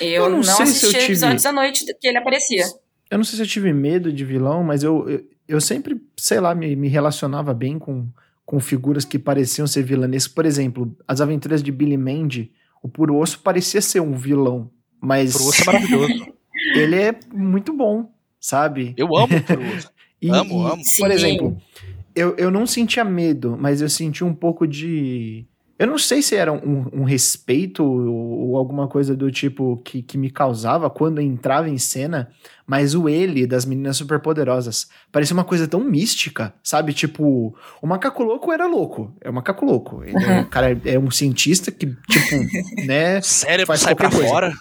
Eu, eu não, não assisti tive... episódios à noite que ele aparecia. Eu não sei se eu tive medo de vilão, mas eu, eu, eu sempre, sei lá, me, me relacionava bem com, com figuras que pareciam ser vilanescas. Por exemplo, as aventuras de Billy Mandy, o Puro Osso parecia ser um vilão, mas... O Puro Osso é maravilhoso. ele é muito bom, sabe? Eu amo o Puro Osso. e, amo, e, amo. Por exemplo, eu, eu não sentia medo, mas eu senti um pouco de eu não sei se era um, um respeito ou, ou, alguma coisa do tipo que, que me causava quando entrava em cena, mas o ele das meninas superpoderosas parecia uma coisa tão mística, sabe? Tipo, o macaco louco era louco, é o macaco louco. Ele é, um cara é um cientista que, tipo, né? Sério, faz sai pra coisa. fora.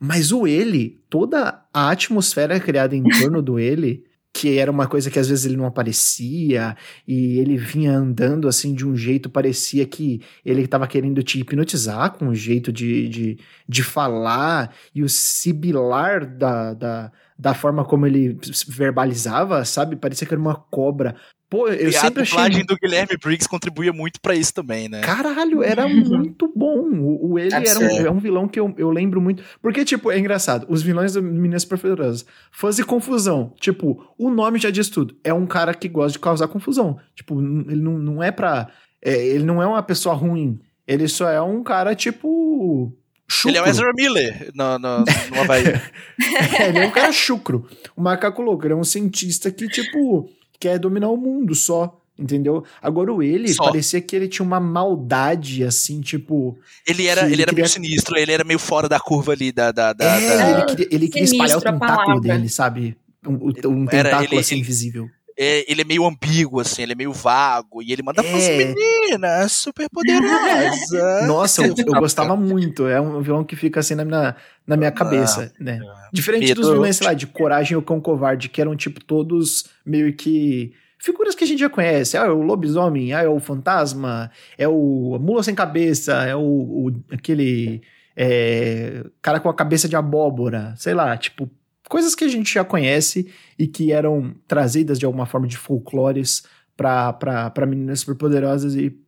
Mas o ele, toda a atmosfera criada em torno do ele que era uma coisa que às vezes ele não aparecia e ele vinha andando assim de um jeito, parecia que ele estava querendo te hipnotizar com o jeito de, de, de falar e o sibilar da, da, da forma como ele verbalizava, sabe? Parecia que era uma cobra. Pô, eu e sempre a dublagem achei... do Guilherme Briggs contribuía muito para isso também, né? Caralho, era muito bom. O, o ele era um, é um, vilão que eu, eu lembro muito. Porque, tipo, é engraçado. Os vilões do Meninas Perfeitosas. Fãs confusão. Tipo, o nome já diz tudo. É um cara que gosta de causar confusão. Tipo, ele não, não é pra... É, ele não é uma pessoa ruim. Ele só é um cara, tipo... Chucro. Ele é o Ezra Miller no, no, no Havaí. é, ele é um cara chucro. O macaco louco. Ele é um cientista que, tipo quer dominar o mundo só. Entendeu? Agora o ele Só. parecia que ele tinha uma maldade, assim, tipo. Ele era, ele, ele era queria... meio sinistro, ele era meio fora da curva ali da. da, da, é, da... Ele queria, ele queria espalhar o tentáculo dele, sabe? Um, um tentáculo ele, assim, ele, invisível. É, ele é meio ambíguo, assim, ele é meio vago, e ele manda é. meninas super poderosas. Nossa, eu, eu, gostava muito. É um vilão que fica assim na minha, na minha cabeça, né? Diferente Medo. dos vilões, sei lá, de Coragem ou Cão Covarde, que eram, tipo, todos meio que figuras que a gente já conhece. Ah, é o lobisomem, ah, é o fantasma, é o mula sem cabeça, é o, o aquele é, cara com a cabeça de abóbora, sei lá, tipo, coisas que a gente já conhece e que eram trazidas de alguma forma de folclores para meninas superpoderosas e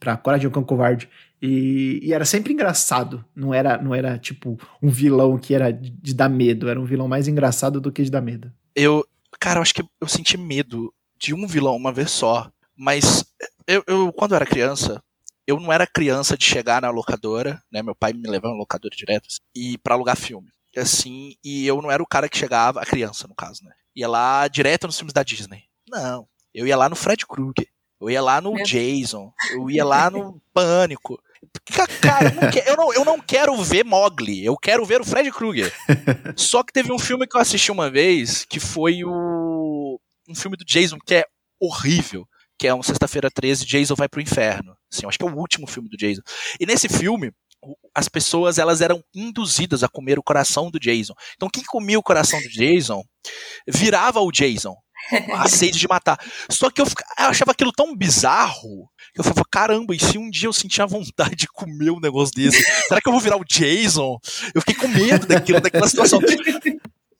para Coragem do Cão Covarde. E, e, era sempre engraçado, não era não era tipo um vilão que era de, de, dar medo, era um vilão mais engraçado do que de dar medo. Eu, cara, eu acho que eu senti medo de um vilão uma vez só, mas eu, eu quando eu era criança, eu não era criança de chegar na locadora, né? Meu pai me levava na locadora direto e para alugar filme assim, e eu não era o cara que chegava, a criança no caso, né? Ia lá direto nos filmes da Disney. Não, eu ia lá no Fred Krueger, eu ia lá no Jason, eu ia lá no Pânico. Cara, eu não, quero, eu, não, eu não quero ver Mogli, eu quero ver o Fred Krueger. Só que teve um filme que eu assisti uma vez, que foi o um filme do Jason, que é horrível que é um Sexta-feira 13, Jason vai pro inferno. Assim, eu acho que é o último filme do Jason. E nesse filme, as pessoas elas eram induzidas a comer o coração do Jason. Então quem comia o coração do Jason virava o Jason. A sede de matar. Só que eu, eu, achava aquilo tão bizarro que eu falava, caramba, e se um dia eu sentir a vontade de comer um negócio desse? Será que eu vou virar o Jason? Eu fiquei com medo daquilo, daquela situação.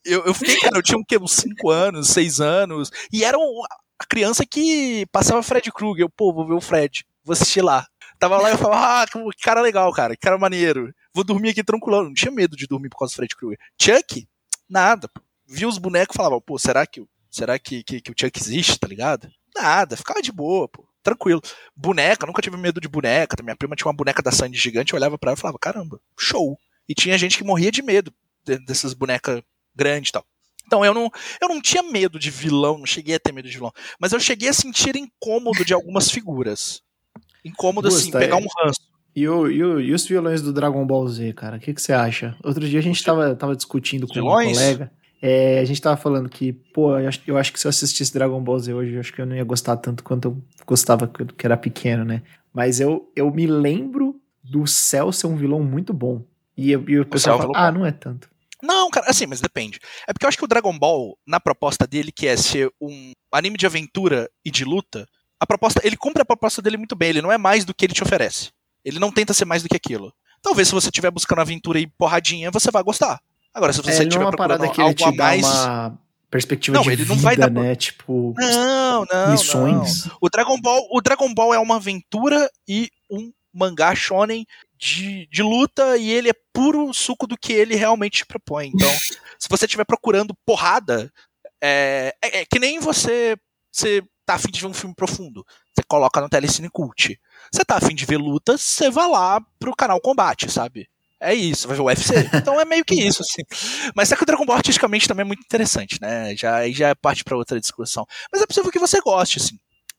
Eu, eu fiquei, cara, eu tinha um, quê, uns 5 anos, 6 anos, e era um, a criança que passava Fred Krueger. Eu, pô, vou ver o Fred, vou assistir lá. Tava lá e eu falava, ah, que cara legal, cara, que cara maneiro. Vou dormir aqui tranquilo. Não tinha medo de dormir por causa do Fred Krueger. Chuck? Nada. Vi os bonecos e falava, pô, será que, será que, que, que o Chuck existe, tá ligado? Nada, ficava de boa, pô tranquilo. Boneca, nunca tive medo de boneca. Minha prima tinha uma boneca da Sandy gigante, eu olhava para ela e falava, caramba, show. E tinha gente que morria de medo dessas bonecas grandes e tal. Então eu não, eu não tinha medo de vilão, não cheguei a ter medo de vilão, mas eu cheguei a sentir incômodo de algumas figuras. Incômodo Gusta, assim, pegar é... um ranço. E, o, e, o, e, os vilões do Dragon Ball Z, cara? O que, que você acha? Outro dia a gente tava, tava discutindo com um colega. É, a gente tava falando que, pô, eu acho, eu acho, que se eu assistisse Dragon Ball Z hoje, eu acho que eu não ia gostar tanto quanto eu gostava que era pequeno, né? Mas eu, eu me lembro do Cell ser um vilão muito bom. E, e o pessoal fala, ah, não é tanto. Não, cara, assim, mas depende. É porque eu acho que o Dragon Ball, na proposta dele, que é ser um anime de aventura e de luta, a proposta, ele cumpre a proposta dele muito bem, ele não é mais do que ele te oferece. Ele não tenta ser mais do que aquilo. Talvez se você estiver buscando aventura e porradinha, você vai gostar. Agora, se você é, estiver é uma parada que ele te dá mais... uma perspectiva não, de ele vida, não vai dar... né? Tipo, não, não, missões. Não. O Dragon Ball, o Dragon Ball é uma aventura e um mangá shonen de, de luta e ele é puro suco do que ele realmente propõe. Então, se você estiver procurando porrada, é, é, é, que nem você, você tá afim de ver um filme profundo. Você coloca no Telecine Cult. Você tá afim de ver lutas, você vai lá pro canal Combate, sabe? É isso, vai ver o UFC. Então é meio que isso, assim. Mas é que o Dragon Ball artisticamente também é muito interessante, né? Já, aí já é parte para outra discussão. Mas é possível que você goste, assim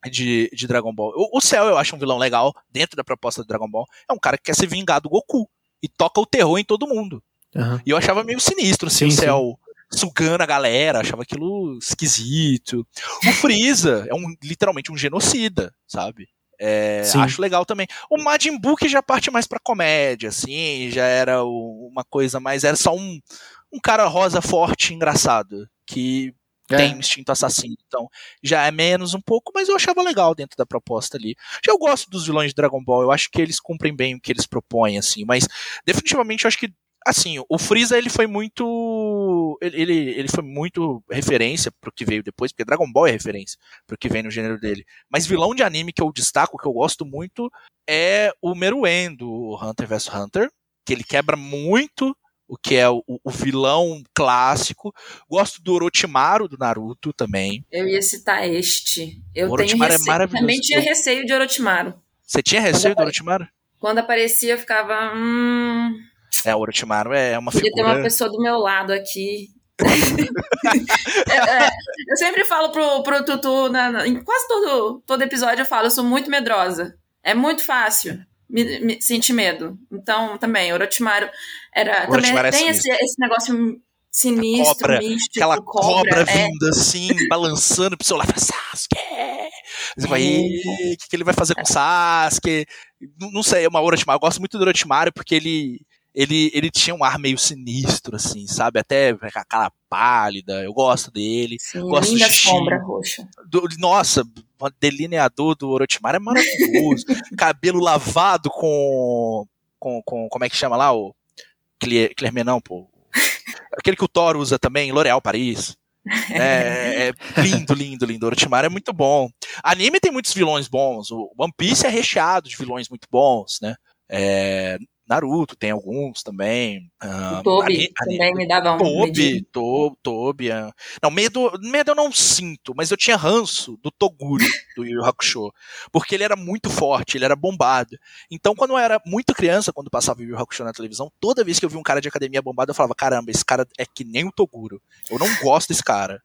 de, de Dragon Ball. O, o Cell eu acho um vilão legal, dentro da proposta do Dragon Ball. É um cara que quer se vingar do Goku. E toca o terror em todo mundo. Uhum. E eu achava meio sinistro, assim, sim, o Cell. Sugando a galera, achava aquilo esquisito. O Freeza é um, literalmente um genocida, sabe? É, acho legal também. O Majin Buu que já parte mais pra comédia, assim, já era uma coisa mais. Era só um, um cara rosa forte engraçado. Que é. tem instinto assassino. Então, já é menos um pouco, mas eu achava legal dentro da proposta ali. Já eu gosto dos vilões de Dragon Ball, eu acho que eles cumprem bem o que eles propõem, assim, mas definitivamente eu acho que assim, o Freeza ele foi muito ele, ele foi muito referência pro que veio depois, porque Dragon Ball é referência pro que vem no gênero dele. Mas vilão de anime que eu destaco, que eu gosto muito, é o Meruem do Hunter vs Hunter, que ele quebra muito o que é o, o, vilão clássico. Gosto do Orochimaru do Naruto também. Eu ia citar este. Eu tenho é receio, é maravilhoso. também tinha receio de Orochimaru. Você tinha receio do Orochimaru? Quando aparecia, eu ficava. Hum... É, o Orochimaru é uma Podia figura. ter uma pessoa do meu lado aqui. é, é, eu sempre falo pro, pro Tutu, na, em quase todo, todo episódio eu falo, eu sou muito medrosa. É muito fácil me, me sentir medo. Então, também, Orochimaru era. Orochimaru também é tem esse, esse negócio sinistro, cobra, místico, aquela cobra, cobra é. vindo assim, balançando pro seu lado, Sasuke! Você vai, é. o que, que ele vai fazer com o Sasuke? Não, não sei, é uma Orochimaru, eu gosto muito do Orochimaru porque ele ele, ele tinha um ar meio sinistro, assim, sabe? Até aquela pálida. Eu gosto dele. Sim, gosto linda do sombra roxa. Do, nossa, o delineador do Orochimaru é maravilhoso. Cabelo lavado com, com, com. Como é que chama lá? O Clermenão, não, pô. Aquele que o Thor usa também, L'Oréal Paris. É, é, lindo, lindo, lindo. Orochimaru é muito bom. Anime tem muitos vilões bons. O One Piece é recheado de vilões muito bons, né? É, Naruto tem alguns também. O Tobi também me dava um Tobi, to, Tobi. Uh, não, medo, medo eu não sinto, mas eu tinha ranço do Toguro, do Yu Hakusho. Porque ele era muito forte, ele era bombado. Então, quando eu era muito criança, quando passava o Yu Yu Hakusho na televisão, toda vez que eu vi um cara de academia bombado, eu falava, caramba, esse cara é que nem o Toguro. Eu não gosto desse cara.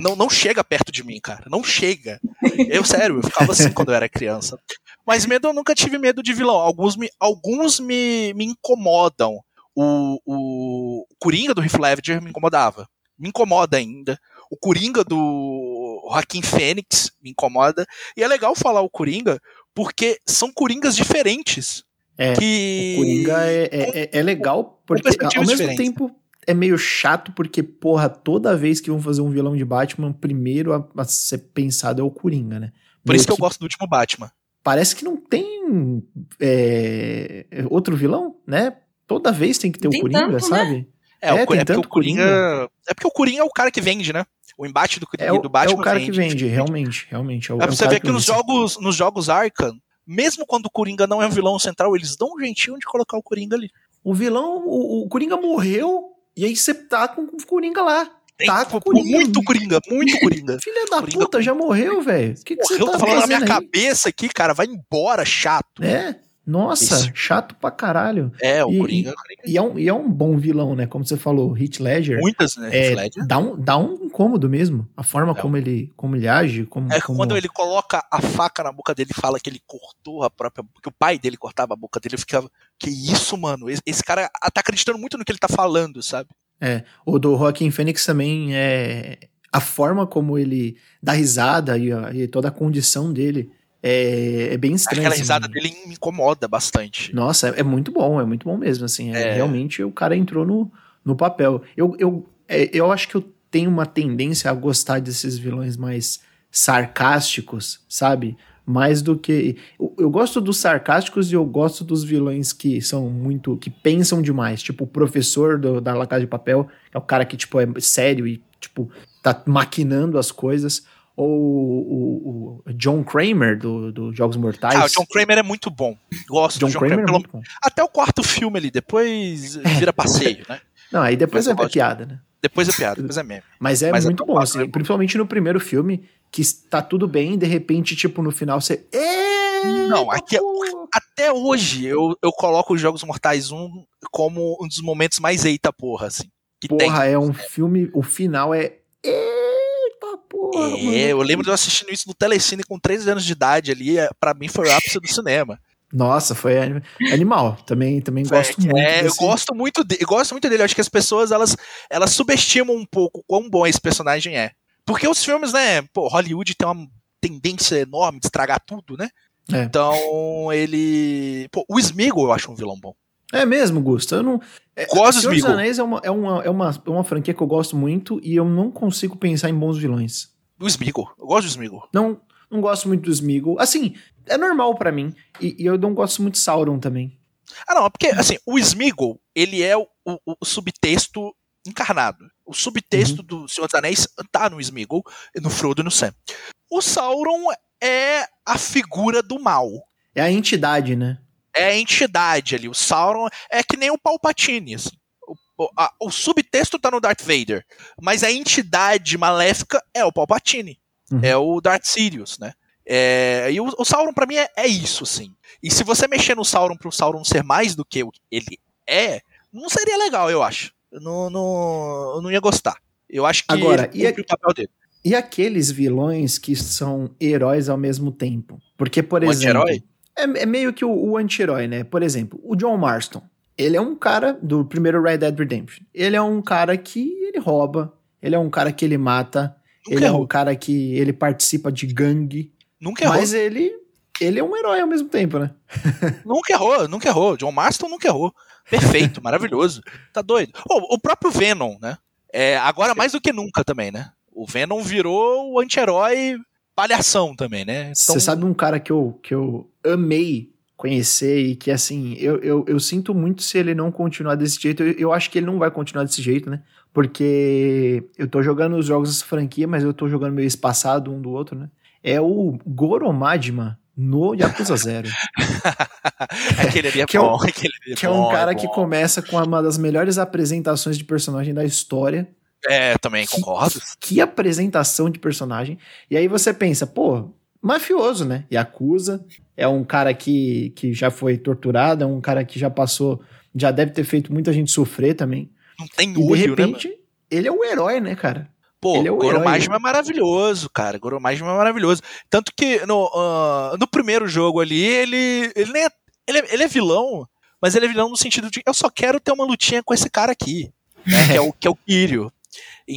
Não, não chega perto de mim, cara. Não chega. Eu, sério, eu ficava assim quando eu era criança. Mas medo eu nunca tive medo de vilão. Alguns me, alguns me, me incomodam. O, o Coringa do Heath Ledger me incomodava. Me incomoda ainda. O Coringa do Joaquim Fênix me incomoda. E é legal falar o Coringa porque são Coringas diferentes. É, que... o Coringa é, é, é, é legal porque ao mesmo tempo é meio chato porque, porra, toda vez que vão fazer um vilão de Batman, primeiro a, a ser pensado é o Coringa, né? Por isso que, que eu gosto do último Batman parece que não tem é, outro vilão, né? Toda vez tem que ter tem o Coringa, tanto, né? sabe? Né? É, é, o, é porque o Coringa, Coringa, É porque o Coringa é o cara que vende, né? O embate do Coringa é e do Batman. É o cara vende, que vende, realmente, realmente. É, o, é pra você ver que, que nos jogos, nos jogos Arkham, mesmo quando o Coringa não é um vilão central, eles dão um jeitinho de colocar o Coringa ali. O vilão, o, o Coringa morreu, e aí você tá com o Coringa lá. Tá com Coringa. Muito Coringa, muito Coringa. Filha da Coringa, puta, já morreu, velho. O que, que morreu, você tá falando na minha aí? cabeça aqui, cara. Vai embora, chato. É. Nossa, Isso. chato pra caralho. É, o e, Coringa. E, e, é um, e é um bom vilão, né? Como você falou, Heath Ledger. Muitas, né? É, Ledger. Dá, um, dá um incômodo mesmo. A forma é como, ele, como ele age. Como, é como... quando ele coloca a faca na boca dele e fala que ele cortou a própria. que o pai dele cortava a boca dele. Eu ficava. Que isso, mano? Esse, esse cara tá acreditando muito no que ele tá falando, sabe? É. O do Joaquim Fênix também é. A forma como ele dá risada e, e toda a condição dele é, é bem estranho. Aquela assim. risada dele me incomoda bastante. Nossa, é, é, muito bom, é muito bom mesmo, assim. É, realmente o cara entrou no, no papel. Eu, eu, é, eu acho que eu tenho uma tendência a gostar desses vilões mais sarcásticos, sabe? Mais do que. Eu, eu, gosto dos sarcásticos e eu gosto dos vilões que são muito. que pensam demais. Tipo, o professor do, da La Casa de Papel, é o cara que, tipo, é sério e, tipo, tá maquinando as coisas ou o, o, John Kramer do, do, Jogos Mortais. Ah, o John Kramer é muito bom. Gosto John do John Kramer. Kramer. É pelo... Até o quarto filme ali, depois vira passeio, né? Não, aí depois é piada, né? Depois é piada, depois é meme. Mas é Mas muito é bom, assim, é principalmente no primeiro filme, que tá tudo bem, de repente, tipo, no final você. Não, aqui, até hoje eu, eu coloco os Jogos Mortais 1 como um dos momentos mais eita porra, assim. Que porra, tem. é um filme. O final é. Porra! É, mano. eu lembro de eu assistindo isso no Telecine com 13 anos de idade ali. Pra mim foi o ápice do cinema. Nossa, foi animal. Também, também gosto é, muito. É, desse... eu gosto muito dele. Eu gosto muito dele. Eu acho que as pessoas elas, elas subestimam um pouco quão bom esse personagem é. Porque os filmes, né? Pô, Hollywood tem uma tendência enorme de estragar tudo, né? É. Então ele. Pô, o Smeagol eu acho um vilão bom. É mesmo, Gusto. Eu não. É, do Senhor dos. Anéis é uma, é, uma, é, uma, é uma franquia que eu gosto muito e eu não consigo pensar em bons vilões. O Smeagol. Eu gosto do Smeagol. Não, não gosto muito do Smeagol. Assim, é normal pra mim. E, e eu não gosto muito de Sauron também. Ah, não, porque assim, o Smeagol, ele é o, o, o subtexto encarnado. O subtexto do Senhor dos Anéis tá no Smeagol, no Frodo e no Sam. O Sauron é a figura do mal. É a entidade, né? É a entidade ali. O Sauron é que nem o Palpatine, assim. O, a- o subtexto tá no Darth Vader, mas a entidade maléfica é o Palpatine. Uhum. É o Darth Sirius, né? É, e o, o Sauron pra mim é, é isso, assim. E se você mexer no Sauron pro Sauron ser mais do que o que ele é, não seria legal, eu acho. Eu não, não, eu não ia gostar. Eu acho que Agora, ele e o papel dele. E aqueles vilões que são heróis ao mesmo tempo? Porque, por O exemplo. anti-herói? É, é meio que o, o anti-herói, né? Por exemplo, o John Marston. Ele é um cara do primeiro Red Dead Redemption. Ele é um cara que ele rouba. Ele é um cara que ele mata. Nunca ele é errou. um cara que ele participa de gangue. Nunca errou. Mas ele, ele é um herói ao mesmo tempo, né? Nunca errou, nunca errou. John Marston nunca errou. Perfeito, maravilhoso. Tá doido. Ô, o próprio Venom, né? É, agora mais do que nunca também, né? O Venom virou o anti-herói palhação também, né? Você sabe um cara que eu, que eu amei conhecer e que, assim, eu, eu, eu sinto muito se ele não continuar desse jeito. Eu, eu acho que ele não vai continuar desse jeito, né? Porque eu tô jogando os jogos dessa franquia, mas eu tô jogando meio espaçado um do outro, né? É o Goro Majima no Yakuza Zero. aquele ali é Que é um- bom. aquele ali que é um bom, cara bom. que começa com uma das melhores apresentações de personagem da história. É, também concordo. Que apresentação de personagem. E aí você pensa, pô, mafioso, né? Yakuza é um cara que, que já foi torturado, é um cara que já passou, já deve ter feito muita gente sofrer também. Não tem E de olho, né? repente, ele é o herói, né, cara? Pô, ele é o Goro herói. Majima é maravilhoso, cara. Goro Majima é maravilhoso. Tanto que no, ah, no primeiro jogo ali, ele, ele, nem é, ele, é, ele é vilão, mas ele é vilão no sentido de eu só quero ter uma lutinha com esse cara aqui, né, que, é o, que é o Kiryu.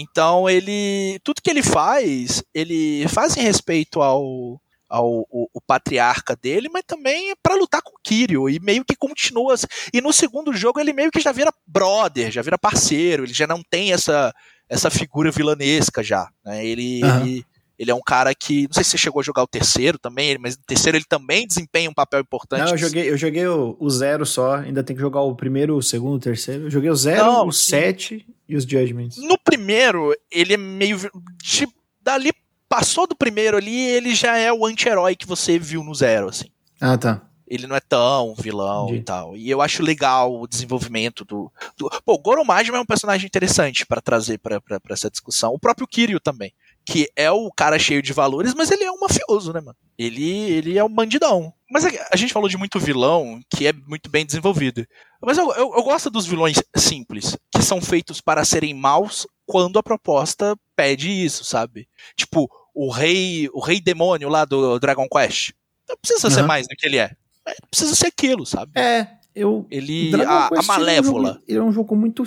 Então ele. Tudo que ele faz, ele faz em respeito ao. Ao o, o patriarca dele, mas também é pra lutar com o Kiryu, e meio que continua. assim. E no segundo jogo ele meio que já vira brother, já vira parceiro, ele já não tem essa, essa figura vilanesca já. Né? Ele, Aham. ele, ele é um cara que. Não sei se você chegou a jogar o terceiro também, mas no terceiro ele também desempenha um papel importante. Não, eu joguei, eu joguei o, o zero só, ainda tem que jogar o primeiro, o segundo, o terceiro. Eu joguei o zero, Não, o sim. sete e os Judgments? No primeiro, ele é meio. De, dali, passou do primeiro ali, ele já é o anti-herói que você viu no zero, assim. Ah, tá. Ele não é tão vilão Entendi. e tal. E eu acho legal o desenvolvimento do. do... Pô, o Goro Majima é um personagem interessante para trazer para essa discussão. O próprio Kiryu também. Que é o cara cheio de valores, mas ele é um mafioso, né, mano? Ele, ele é um bandidão. Mas a gente falou de muito vilão que é muito bem desenvolvido. Mas eu, eu, eu gosto dos vilões simples, que são feitos para serem maus quando a proposta pede isso, sabe? Tipo, o rei, o rei demônio lá do Dragon Quest. Não precisa uhum. ser mais do que ele é. é. Precisa ser aquilo, sabe? É, eu. Ele. A, a, Malévola. Ele é, um jogo, ele é um jogo muito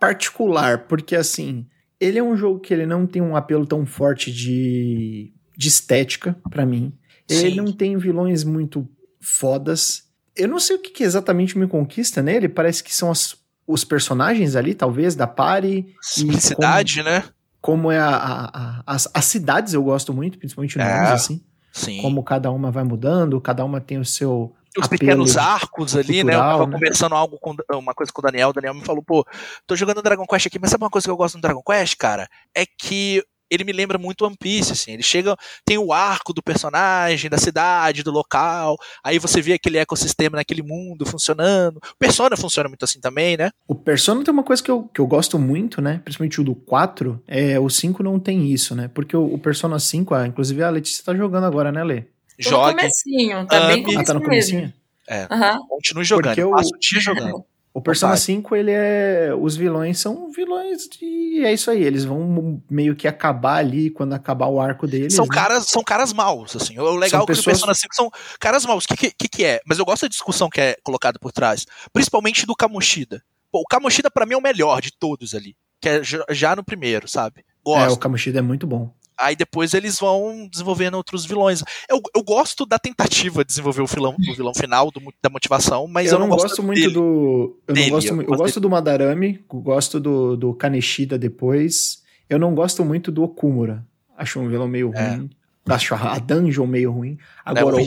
particular, porque assim. Ele é um jogo que ele não tem um apelo tão forte de, de estética, para mim. Ele Sim. não tem vilões muito fodas. Eu não sei o que, que, exatamente me conquista nele. Parece que são as, os personagens ali, talvez, da party. Simplicidade, como, né? Como é a, a, a, as, as cidades eu gosto muito, principalmente nomes, é, assim. Sim. Como cada uma vai mudando, cada uma tem o seu. Os pequenos arcos ali, cultural, né? Eu tava né? conversando algo com uma coisa com o Daniel. O Daniel me falou, pô, tô jogando Dragon Quest aqui, mas sabe uma coisa que eu gosto do Dragon Quest, cara? É que ele me lembra muito One Piece, assim. Ele chega, tem o arco do personagem, da cidade, do local. Aí você vê aquele ecossistema naquele mundo funcionando. O Persona funciona muito assim também, né? O Persona tem uma coisa que eu, que eu gosto muito, né? Principalmente o do 4. É, o 5 não tem isso, né? Porque o, o Persona 5, ah, inclusive a Letícia tá jogando agora, né, Lê? Joga. No comecinho, tá bem Ah, tá no comecinho? É. Uhum. Continue jogando. Porque Passa o dia jogando. O Persona Opa. 5, ele é. Os vilões são vilões de. É isso aí. Eles vão meio que acabar ali quando acabar o arco deles. São né? caras, são caras maus, assim. O legal são é que pessoas... o Persona 5 são caras maus. O que, que, que é? Mas eu gosto da discussão que é colocada por trás. Principalmente do Kamoshida. Pô, o Kamoshida, pra mim, é o melhor de todos ali. Que é já no primeiro, sabe? Gosto. É, o Kamoshida é muito bom. Aí depois eles vão desenvolvendo outros vilões. Eu, eu gosto da tentativa de desenvolver o vilão, o vilão final, do, da motivação, mas eu, eu não, gosto, gosto muito dele, do. Eu dele, não gosto, eu, eu gosto do Madarame, gosto do, do Kaneshida depois. Eu não gosto muito do Okumura. Acho um vilão meio é. ruim. Acho a dungeon meio ruim. Agora, é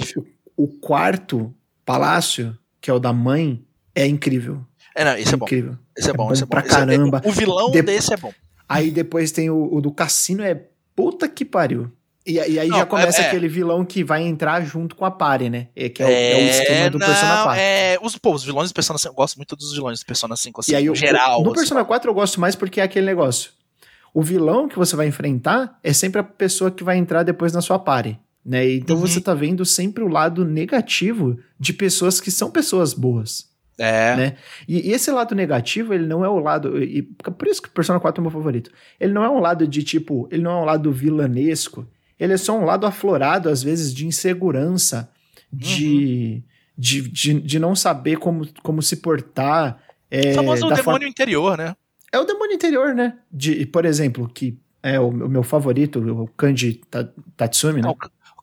o, o, quarto palácio, que é o da mãe, é incrível. É, não, esse é, é incrível. bom. Esse é, bom, é esse é bom. Pra caramba. o vilão de... desse é bom. Aí depois tem o, o do cassino, é Puta que pariu. E, e aí não, já começa é, é, aquele vilão que vai entrar junto com a party, né? É, que é, o, é, o esquema do não, Persona 4. É, os, pô, os vilões do Persona 5, eu gosto muito dos vilões do Persona 5, assim, e aí, no geral. No assim. Persona 4 eu gosto mais porque é aquele negócio. O vilão que você vai enfrentar é sempre a pessoa que vai entrar depois na sua party. Né? Então uhum. você tá vendo sempre o lado negativo de pessoas que são pessoas boas. É. Né? E, e, esse lado negativo, ele não é o lado. E, por isso que Persona 4 é o meu favorito. Ele não é um lado de tipo. Ele não é um lado vilanesco. Ele é só um lado aflorado, às vezes, de insegurança, de, uhum. de, de, de, não saber como, como se portar. É, o famoso demônio forma... interior, né? É o demônio interior, né? De, por exemplo, que é o, o meu favorito, o Kanji Tatsumi, né? O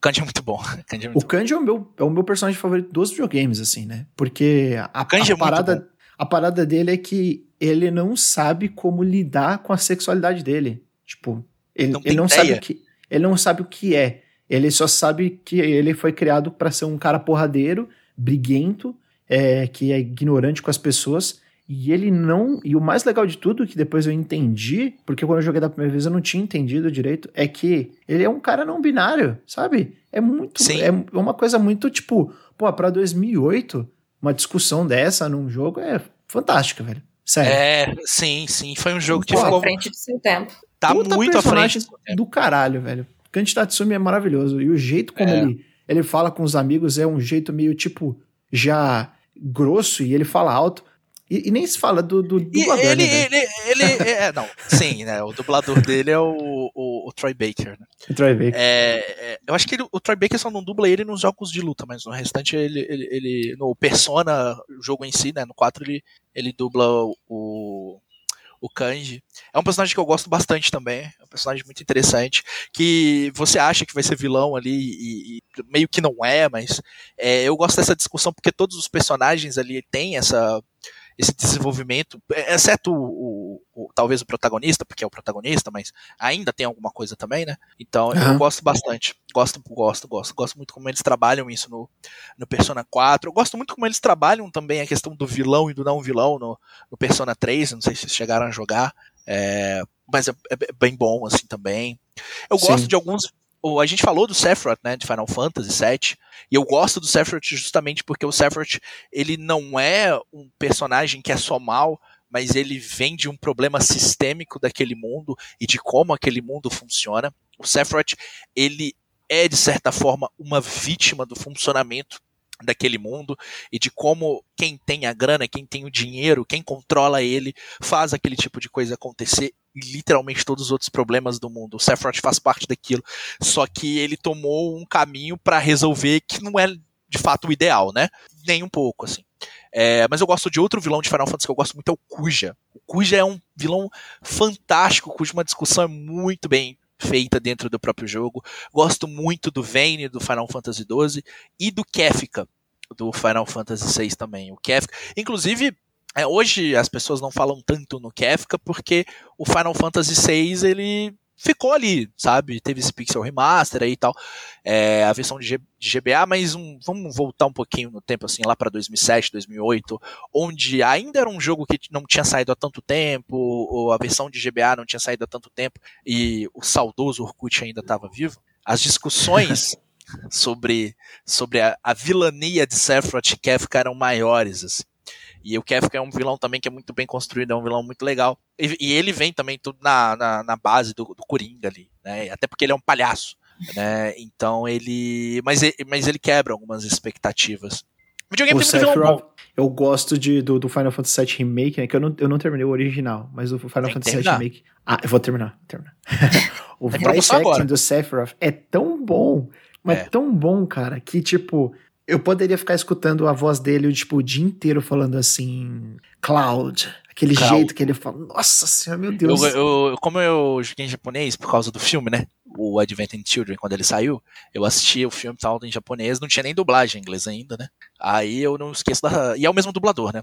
Kanji é muito bom. O Kanji é, muito o Kanji é o, meu, é o meu personagem favorito dos videogames, assim, né? Porque a, a, a parada, a parada dele é que ele não sabe como lidar com a sexualidade dele. Tipo, ele não, ele não sabe o que ele não sabe o que é. Ele só sabe que ele foi criado para ser um cara porradeiro, briguento, é, que é ignorante com as pessoas e ele não. E o mais legal de tudo, que depois eu entendi, porque quando eu joguei da primeira vez eu não tinha entendido direito, é que ele é um cara não binário, sabe? É muito. Sim. É uma coisa muito tipo, pô, pra 2008, uma discussão dessa num jogo é fantástica, velho. Sério. É, sim, sim. Foi um jogo que pô, ficou. à frente do seu tempo. Tá Puta muito à frente. Do caralho, velho. Kanji Tatsumi é maravilhoso. E o jeito como é. ele, ele fala com os amigos é um jeito meio tipo já grosso e ele fala alto. E, e, nem se fala do, do dublador, ele, né, ele, ele, é, não, sim, né, o dublador dele é o, o, o Troy Baker, né? O Troy Baker. É, é, eu acho que ele, o Troy Baker só não dubla ele nos jogos de luta, mas no restante ele, ele, ele no Persona, o jogo em si, né, no 4 ele, ele dubla o, o Kanji. É um personagem que eu gosto bastante também, é um personagem muito interessante, que você acha que vai ser vilão ali e, e meio que não é, mas é, eu gosto dessa discussão porque todos os personagens ali têm essa esse desenvolvimento, exceto o, o, o, talvez o protagonista, porque é o protagonista, mas ainda tem alguma coisa também, né? Então uhum. eu gosto bastante. Gosto, gosto, gosto. Gosto muito como eles trabalham isso no, no Persona 4. Eu gosto muito como eles trabalham também a questão do vilão e do não vilão no, no Persona 3. Não sei se vocês chegaram a jogar. É, mas é, é, bem bom, assim, também. Eu gosto Sim. de alguns. A gente falou do Sephiroth, né, de Final Fantasy VII, e eu gosto do Sephiroth justamente porque o Sephiroth, ele não é um personagem que é só mal, mas ele vem de um problema sistêmico daquele mundo e de como aquele mundo funciona. O Sephiroth, ele é, de certa forma, uma vítima do funcionamento daquele mundo e de como quem tem a grana, quem tem o dinheiro, quem controla ele, faz aquele tipo de coisa acontecer literalmente todos os outros problemas do mundo. O Sephiroth faz parte daquilo, só que ele tomou um caminho para resolver que não é de fato o ideal, né? Nem um pouco, assim. É, mas eu gosto de outro vilão de Final Fantasy que eu gosto muito, é o Kuja. O Kuja é um vilão fantástico, cuja uma discussão é muito bem feita dentro do próprio jogo. Gosto muito do Vayne do Final Fantasy XII e do Kefka do Final Fantasy VI também. O Kefka, inclusive, é, hoje as pessoas não falam tanto no Kefka porque o Final Fantasy VI ele ficou ali, sabe? Teve esse pixel remaster aí e tal, é, a versão de, G, de GBA, mas um, vamos voltar um pouquinho no tempo, assim, lá para 2007, 2008, onde ainda era um jogo que não tinha saído há tanto tempo, ou a versão de GBA não tinha saído há tanto tempo, e o saudoso Orkut ainda estava vivo. As discussões sobre, sobre a, a vilania de Sephiroth e Kefka eram maiores, assim. E o Kefka é um vilão também que é muito bem construído, é um vilão muito legal. E, e ele vem também tudo na, na, na base do, do Coringa ali, né? Até porque ele é um palhaço, né? Então ele. Mas, ele, mas ele quebra algumas expectativas. O videogame o tem muito vilão bom. Eu gosto de, do, do, Final Fantasy VII Remake, né? Que eu não, eu não terminei o original, mas o Final Fantasy VII Remake. Ah, eu vou terminar. Terminar. o voice acting agora. do Sephiroth é tão bom, mas é. tão bom, cara, que tipo eu poderia ficar escutando a voz dele tipo, o dia inteiro falando assim, Cloud, aquele Cloud. jeito que ele fala, nossa senhora, meu Deus. Eu, eu, como eu joguei em japonês por causa do filme, né? O Advent in Children, quando ele saiu, eu assisti o filme tal em japonês, não tinha nem dublagem em inglês ainda, né? Aí eu não esqueço da. E é o mesmo dublador, né?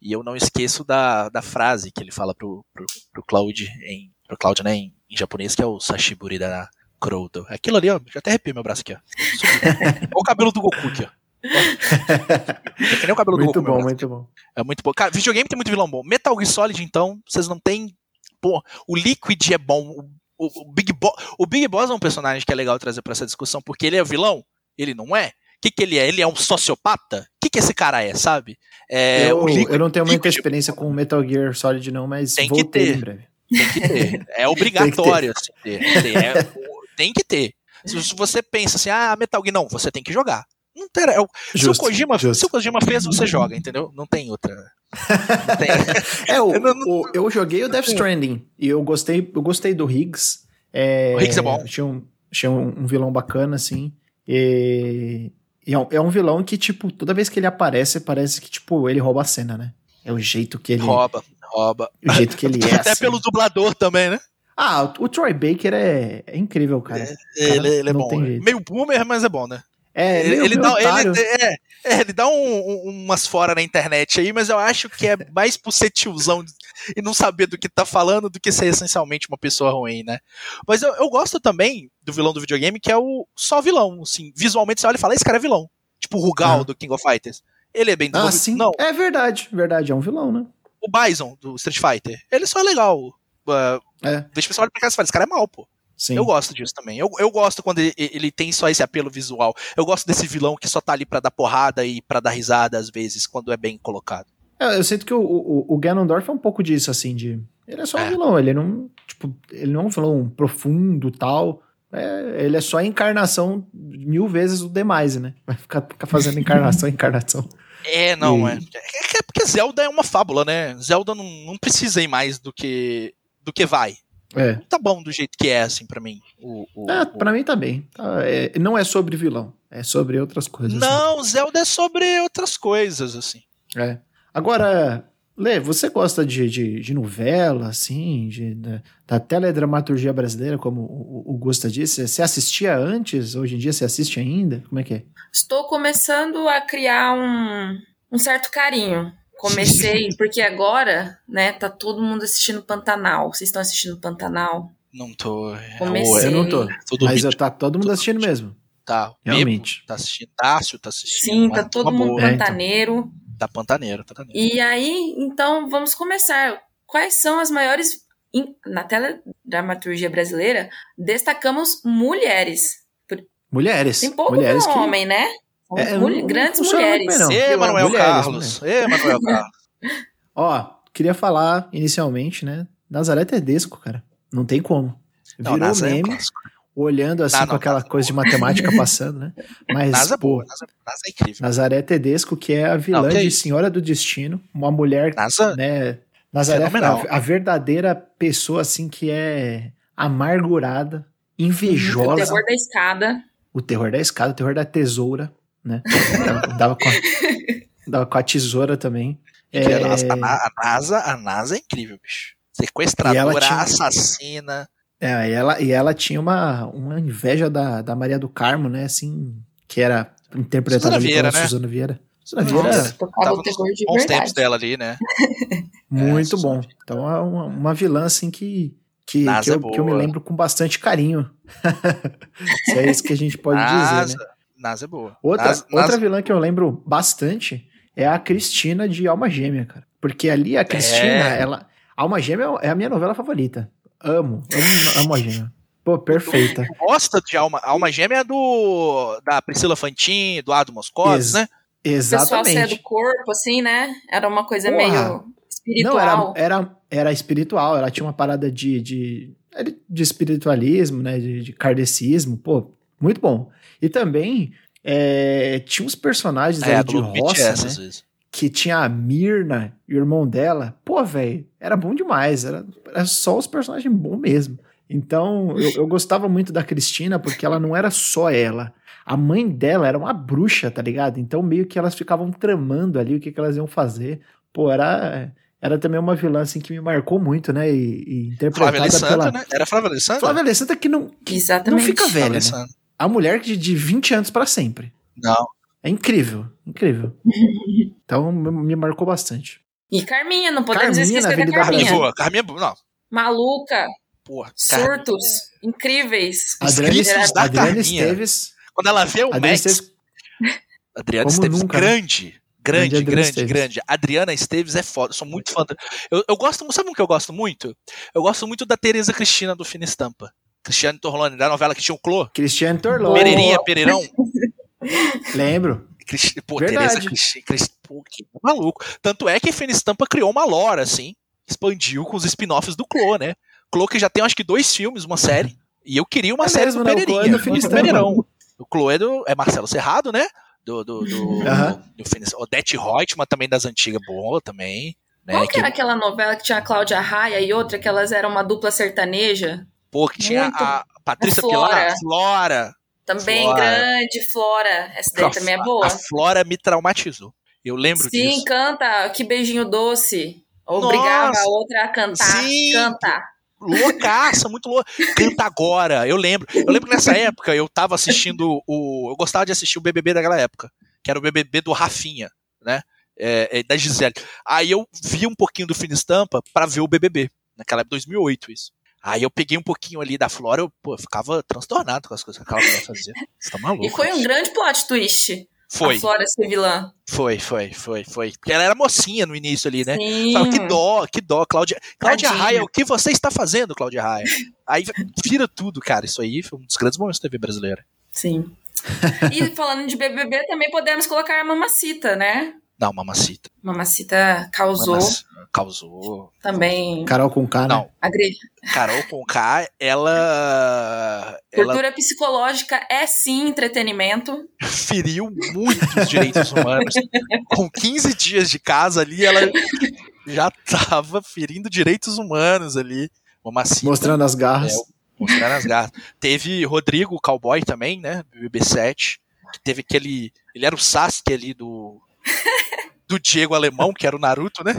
E eu não esqueço da, da frase que ele fala pro, pro, pro Cloud em. Pro Cloud, né, em, em japonês, que é o Sashiburi da, Crowdo. Aquilo ali, ó, já até arrepio meu braço aqui, ó. Olha o cabelo do Goku aqui, ó. é que nem o cabelo muito do Goku. Muito bom, muito bom. É muito bom. Cara, videogame tem muito vilão bom. Metal Gear Solid, então, vocês não tem. Pô, o Liquid é bom. O, o, Big Boss, o Big Boss é um personagem que é legal trazer para essa discussão, porque ele é vilão? Ele não é? O que, que ele é? Ele é um sociopata? O que, que esse cara é, sabe? É, eu, Liquid, eu não tenho muita Liquid, experiência com Metal Gear Solid, não, mas tem que ter, em breve. Tem que ter. É obrigatório ter. Assim, ter. É, tem que ter. Se você pensa assim, ah, Metal Gear, não, você tem que jogar. Não tem, é, justo, se, o Kojima, justo. se o Kojima fez, você joga, entendeu? Não tem outra. Não tem... é, o, o, eu joguei o Death Stranding e eu gostei, eu gostei do Higgs. É, o Higgs é bom. Tinha um, tinha um, um vilão bacana, assim. E, e é, um, é, um, vilão que, tipo, toda vez que ele aparece, parece que, tipo, ele rouba a cena, né? É o jeito que ele. Rouba, rouba. O jeito que ele é. Até assim. pelo dublador também, né? Ah, o, o Troy Baker é, é incrível, cara. É, cara ele, ele é bom. Meio boomer, mas é bom, né? É, ele, ele dá, ele, é, é, ele dá um, um, umas fora na internet aí, mas eu acho que é mais por ser tiozão e não saber do que tá falando do que ser essencialmente uma pessoa ruim, né? Mas eu, eu gosto também do vilão do videogame, que é o só vilão, assim, visualmente você olha e fala, esse cara é vilão. Tipo o Rugal uhum. do King of Fighters. Ele é bem Ah, sim. Não. É verdade, verdade, é um vilão, né? O Bison do Street Fighter, ele só é legal. Uh, é. Deixa o pessoal olhar pra cá e fala, esse cara é mal, pô. Sim. Eu gosto disso também. Eu, eu gosto quando ele, ele, tem só esse apelo visual. Eu gosto desse vilão que só tá ali pra dar porrada e pra dar risada às vezes, quando é bem colocado. É, eu sinto que o, o, o Ganondorf é um pouco disso, assim, de. Ele é só é. um vilão, ele não. Tipo, ele não é um vilão profundo tal. É, ele é só a encarnação mil vezes o demais, né? Vai ficar, ficar fazendo encarnação, encarnação. É, não, e... é. é. É porque Zelda é uma fábula, né? Zelda não, não precisa ir mais do que, do que vai. É. Tá bom do jeito que é, assim, para mim. O, o, é, pra mim também. Tá, é, não é sobre vilão, é sobre outras coisas. Não, né? Zelda é sobre outras coisas, assim. É. Agora, Lê, você gosta de, de, de novela, assim, de, da, da, teledramaturgia brasileira, como o, o Gusta disse? Você assistia antes? Hoje em dia você assiste ainda? Como é que é? Estou começando a criar um, um certo carinho Comecei, porque agora, né, tá todo mundo assistindo Pantanal. Vocês estão assistindo Pantanal? Não tô. Comecei. Eu não tô. mas tá todo mundo assistindo mesmo. Tá. Realmente. Bebo, tá assistindo. Tássio tá assistindo. Sim, tá todo mundo boa. pantaneiro. Tá pantaneiro, pantaneiro. E aí, então, vamos começar. Quais são as maiores na teledramaturgia brasileira, destacamos mulheres. Mulheres. Tem pouco mulheres que... homem, né? É, Mul- não- grandes não mulheres. bem, não. Ê, Manuel Mulheres, Carlos. Ê, Manuel Carlos. Ó, queria falar inicialmente, né? Nazaré Tedesco, cara. Não tem como. Não, Virou NASA é meme, clássico. olhando assim Não, com não, aquela NASA é coisa de matemática passando, né? Mas, NASA é pô, boa, NASA, NASA é incrível. Nazaré Tedesco, que é a vilã Não, é de? Senhora do Destino, uma mulher, NASA, né? Nazaré, a, a verdadeira pessoa, assim, que é amargurada, O invejosa. terror da escada. o terror da escada, o terror da tesoura, né? Dava- dava, com a, dava com a tesoura também. É, NASA, a, Na- a NASA, a NASA é incrível, bicho. E ela Sequestradora, tinha- assassina. É, e ela, e ela tinha uma, uma inveja da, da Maria do Carmo, né? Assim, que era interpretada Vieira, pela né? Suzana Vieira. Suzana Nossa. Vieira, causa Tava nos de bons verdade. tempos dela ali, né? muito Suzana bom. Então é uma, uma vilã, assim, que, que, que, eu, é que eu me lembro com bastante carinho. Se é isso que a gente pode NASA, dizer, né? NASA é boa. Outra, NASA, outra NASA- vilã que eu lembro bastante é a Cristina de Alma Gêmea, cara. Porque ali a Cristina, É. ela. Alma Gêmea é a minha novela favorita. Amo, amo Alma Gêmea. Pô, perfeita. Tu gosta de Alma, Alma Gêmea é do da Priscila Fantin, Eduardo Moscotes, Ex- né? O pessoal saia do Exatamente. corpo, assim, né? Era uma coisa Porra. meio espiritual. Não, era, era, era espiritual, ela tinha uma parada de, de, de espiritualismo, né? De, de kardecismo, pô, muito bom. E também é, tinha uns personagens É, ali de roça, né? às vezes. que tinha a Mirna e o irmão dela. Pô, velho, era bom demais. Era, era só os personagens bons mesmo. Então, eu, eu gostava muito da Cristina porque ela não era só ela. A mãe dela era uma bruxa, tá ligado? Então, meio que elas ficavam tramando ali o que, que elas iam fazer. Pô, era, era também uma vilã assim que me marcou muito, né? E, e interpretada Flávia Alessandra, pela. né? Era Flávia Alessandra? Flávia Alessandra que não, que não fica velha, né? A mulher de, de 20 anos pra sempre. Não. É incrível, incrível. Então, me me marcou bastante. E Carminha, não podemos Carminha esquecer da Carminha Carminha. boa. Carminha é. Não. Maluca, Porra. Carminha. surtos, incríveis. Os Adriane, gritos da Adriane Carminha. Esteves. Quando ela vê o Adriane Max, Esteves Adriana Como Esteves, nunca, né? grande. Grande Grande, Adriana grande, Esteves. grande. Adriana Esteves é foda. Eu sou muito fã. da- Eu, eu gosto. Sabe o que eu gosto muito? Eu gosto muito da Tereza Cristina do Fina Estampa. Cristiane Torlone, da novela que tinha o Clô. Cristiane Torlon. Boa. Pereirinha, Pereirão. Lembro. Cristi- Pô, Verdade. Tereza Cristina. Cris- Pô, que maluco. Tanto é que a Fina Estampa criou uma lore, assim. Expandiu com os spin-offs do Clô, né? Clô que já tem acho que dois filmes, uma série. E eu queria uma É série mesmo, do né? O Clô é Pereirinha. do Fina do Estampa. Pereirão. O Clô é, do, é Marcelo Serrado, né? Do, do, do, Aham. do Fina Odete Reutemann também das antigas, boa também. Né? Qual que Que- era aquela novela que tinha a Cláudia Raia e outra que elas eram uma dupla sertaneja? Pô, que tinha Muito. a Patrícia A Flora. Pilar, Flora. Também Flora. grande, Flora. Essa daí também é boa. A Flora me traumatizou. Eu lembro Sim, disso. canta Que Beijinho Doce. Obrigava Nossa. a outra a cantar. Sim. Canta. Loucaça, muito louca. Canta agora. Eu lembro. Eu lembro que nessa época eu tava assistindo o. Eu gostava de assistir o BBB daquela época, que era o BBB do Rafinha, né? É, é, da Gisele. Aí eu vi um pouquinho do Fina Estampa pra ver o BBB. Naquela época, 2008, isso. Aí eu peguei um pouquinho ali da Flora, eu, pô, eu ficava transtornado com as coisas que aquela mulher fazia. Você tá maluco? E foi um grande plot twist. Foi, A Flora ser vilã. foi, foi, foi, foi. Porque ela era mocinha no início ali, né? Sim. Fala, que dó, que dó, Cláudia. Cláudia. Raia, o que você está fazendo, Cláudia Raia? Aí vira tudo, cara. Isso aí foi um dos grandes momentos da TV brasileira. Sim. e falando de BBB, também podemos colocar a Mamacita, né? Não, Mamacita. Mamacita causou Mamac- Causou. também Carol com K, né? Não, agressão. Carol com K, ela. Ela Tortura psicológica é sim entretenimento. feriu muito os direitos humanos. Com 15 dias de casa ali, ela já tava ferindo direitos humanos ali. Mamacita. Mostrando as garras. É, Mostrando as garras. Teve Rodrigo Cowboy também, né? Do BB7. Que teve aquele. Ele era o Sasuke ali do. Do Diego Alemão, que era o Naruto, né?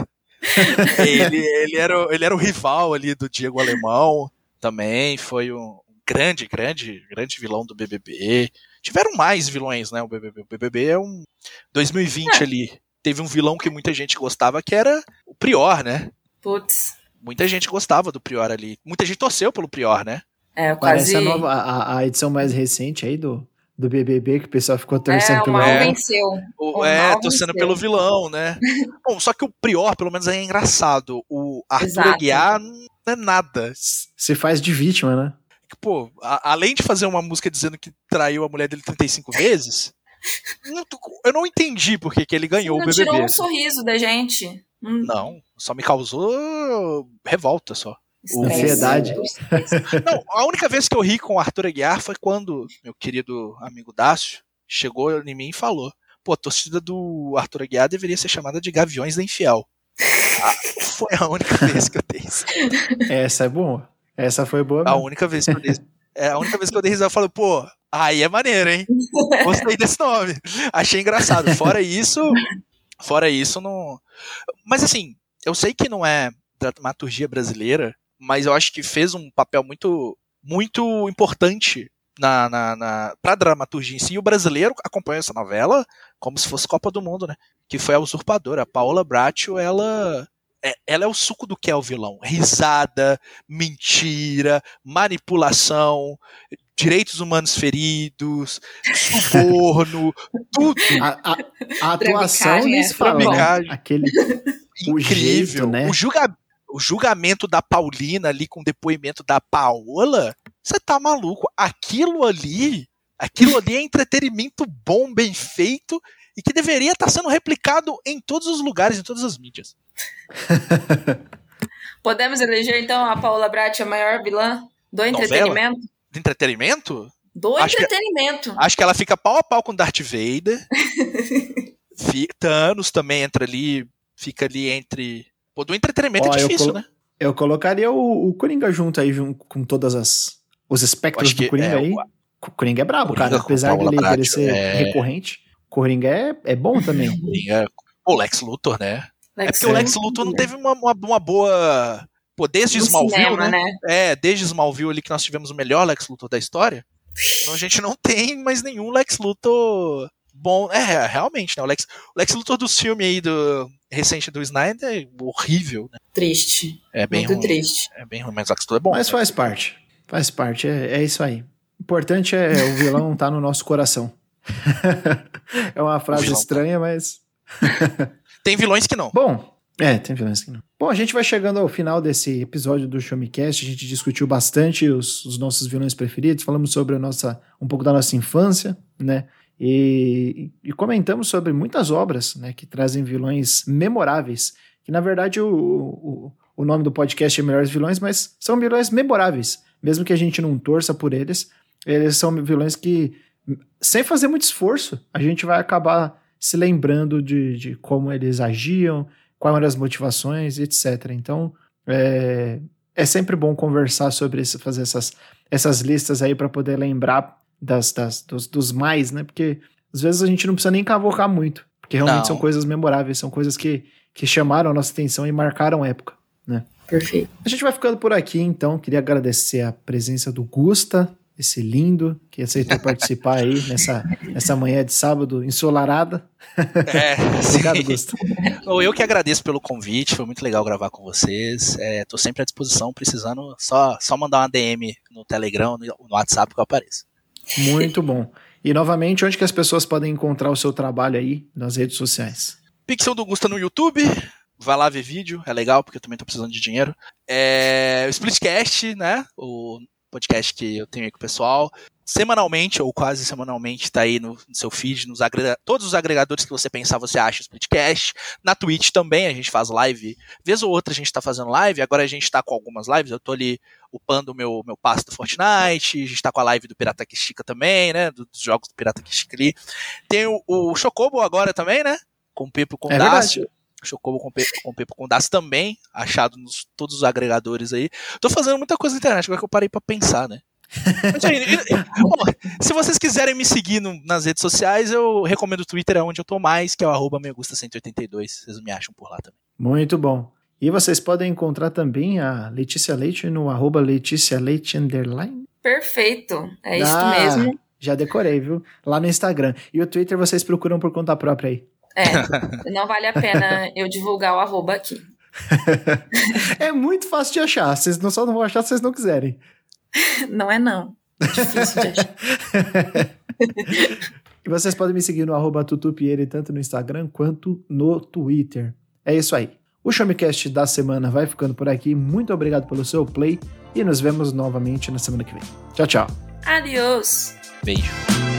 ele, ele, era, o- ele era o rival ali do Diego Alemão. Também foi um grande, grande, grande vilão do BBB. Tiveram mais vilões, né? O BBB, o BBB é um. 2020 ali. Teve um vilão que muita gente gostava, que era o Prior, né? Putz. Muita gente gostava do Prior ali. Muita gente torceu pelo Prior, né? É, eu Parece quase. a, nova, a, a edição mais recente aí do, do BBB, que o pessoal ficou torcendo é, pelo o mal É. venceu. O, O é, mal torcendo venceu. pelo vilão, né? Bom, só que o Prior, pelo menos, é engraçado. O Arthur Exato. Aguiar não é nada. Se faz de vítima, né? Pô, a- além de fazer uma música dizendo que traiu a mulher dele 35 vezes, não eu não entendi por que, que ele ganhou não o BBB. tirou um sorriso da gente. Hum, Não, só me causou revolta só. Estresse. Ansiedade. Não, a única vez que eu ri com o Arthur Aguiar foi quando meu querido amigo Dácio chegou em mim e falou: pô, a torcida do Arthur Aguiar deveria ser chamada de Gaviões da Infiel. Ah, foi a única vez que eu dei isso. Essa é boa. Essa foi boa. A mesmo. única vez que eu dei. É a única vez que eu dei risada, eu falo, pô, aí é maneiro, hein? Gostei desse nome. Achei engraçado. Fora isso, fora isso, não. Mas assim, eu sei que não é dramaturgia brasileira, mas eu acho que fez um papel muito, muito importante na, na, na, pra dramaturgia em si. E o brasileiro acompanha essa novela como se fosse Copa do Mundo, né? Que foi a usurpadora. A Paola Bracho, ela. é- Ela é o suco do que é o vilão. Risada, mentira, manipulação, direitos humanos feridos, suborno, tudo A, a- a atuação nem é, se fala, né? trambicagem. Aquele. O incrível. jeito, né? O, julga- o julgamento da Paulina ali com o depoimento da Paola, você tá maluco. Aquilo ali, aquilo ali é entretenimento bom, bem feito e que deveria estar sendo replicado em todos os lugares, em todas as mídias. Podemos eleger, então, a Paula Brat a maior vilã do Novela? entretenimento? De entretenimento? Do Acho que- entretenimento. Acho que ela fica pau a pau com Darth Vader. Thanos também entra ali, fica ali entre. Pô, do entretenimento Ó, é eu difícil, colo- né? Eu colocaria o, o Coringa junto aí, junto com todas as. Os espectros do Coringa é, aí. o- Coringa é brabo, Coringa cara. Apesar dele, dele ser é. recorrente, Coringa é, é bom também. Coringa- O Lex Luthor, né? é porque o. Lex Luthor não teve uma, uma, uma boa. Pô, desde No Smallville, cinema, né? né? É, desde Smallville ali que nós tivemos o melhor Lex Luthor da história. Então a gente não tem mais nenhum Lex Luthor bom. É, realmente, né? O Lex, o Lex Luthor dos filmes aí do recente do Snyder é horrível, né? Triste. É bem Muito ruim. triste. É bem ruim, mas o Lex Luthor é bom. Mas né? faz parte. Faz parte, é, é isso aí. O importante é o vilão estar no nosso coração. é uma frase tá. estranha, mas. Tem vilões que não. Bom, é, tem vilões que não. Bom, a gente vai chegando ao final desse episódio do Show Me Cast. A gente discutiu bastante os, os nossos vilões preferidos, falamos sobre a nossa, um pouco da nossa infância, né? E, e comentamos sobre muitas obras né, que trazem vilões memoráveis. Que na verdade o, o, o nome do podcast é Melhores Vilões, mas são vilões memoráveis. Mesmo que a gente não torça por eles, eles são vilões que, sem fazer muito esforço, a gente vai acabar se lembrando de, de como eles agiam, quais eram as motivações, etc. Então, é, é sempre bom conversar sobre isso, fazer essas, essas listas aí para poder lembrar das, das, dos, dos mais, né? Porque às vezes a gente não precisa nem cavocar muito, porque realmente Não. são coisas memoráveis, são coisas que, que chamaram a nossa atenção e marcaram época. Perfeito. A gente vai ficando por aqui, então. Queria agradecer a presença do Gusta, esse lindo, que aceitou participar aí nessa, nessa manhã de sábado ensolarada. É, Obrigado. Gusta. Bom, Eu que agradeço pelo convite, foi muito legal gravar com vocês. É, tô sempre à disposição, precisando, só, só mandar uma DM no Telegram, no, no WhatsApp que eu apareço. Muito bom. E novamente, onde que as pessoas podem encontrar o seu trabalho aí nas redes sociais? Pixel do Gusta no YouTube, vai lá ver vídeo, é legal, porque eu também tô precisando de dinheiro. É, o Splitcast, né? O podcast que eu tenho aí com o pessoal. Semanalmente, ou quase semanalmente, tá aí no, no seu feed, nos agrega- todos os agregadores que você pensar, você acha o Splitcast. Na Twitch também, a gente faz live. Vez ou outra a gente tá fazendo live, agora a gente tá com algumas lives, eu tô ali upando o meu, meu passe do Fortnite, a gente tá com a live do Pirata que Estica também, né? do- Dos jogos do Pirata que Estica ali. Tem o, o Chocobo agora também, né? Com o Pepo com É Dácio. Chocobo com Pepo com, Pepo com Dácio também, achado nos todos os agregadores aí. Tô fazendo muita coisa na internet, agora que eu parei pra pensar, né? Bom, se vocês quiserem me seguir no- nas redes sociais, eu recomendo o Twitter, é onde eu tô mais, que é o arroba megusta182. Vocês me acham por lá também. Muito bom. E vocês podem encontrar também a Letícia Leite no arroba Letícia Leite underline. Perfeito. É isso Ah, mesmo. Já decorei, viu? Lá no Instagram. E o Twitter vocês procuram por conta própria aí. É. Não vale a pena eu divulgar o arroba aqui. É muito fácil de achar. Vocês não só não vão achar se vocês não quiserem. Não é não. Difícil de achar. e vocês podem me seguir no arroba tutupiere, tanto no Instagram quanto no Twitter. É isso aí. O Showmecast da semana vai ficando por aqui. Muito obrigado pelo seu play e nos vemos novamente na semana que vem. Tchau, tchau. Adiós. Beijo.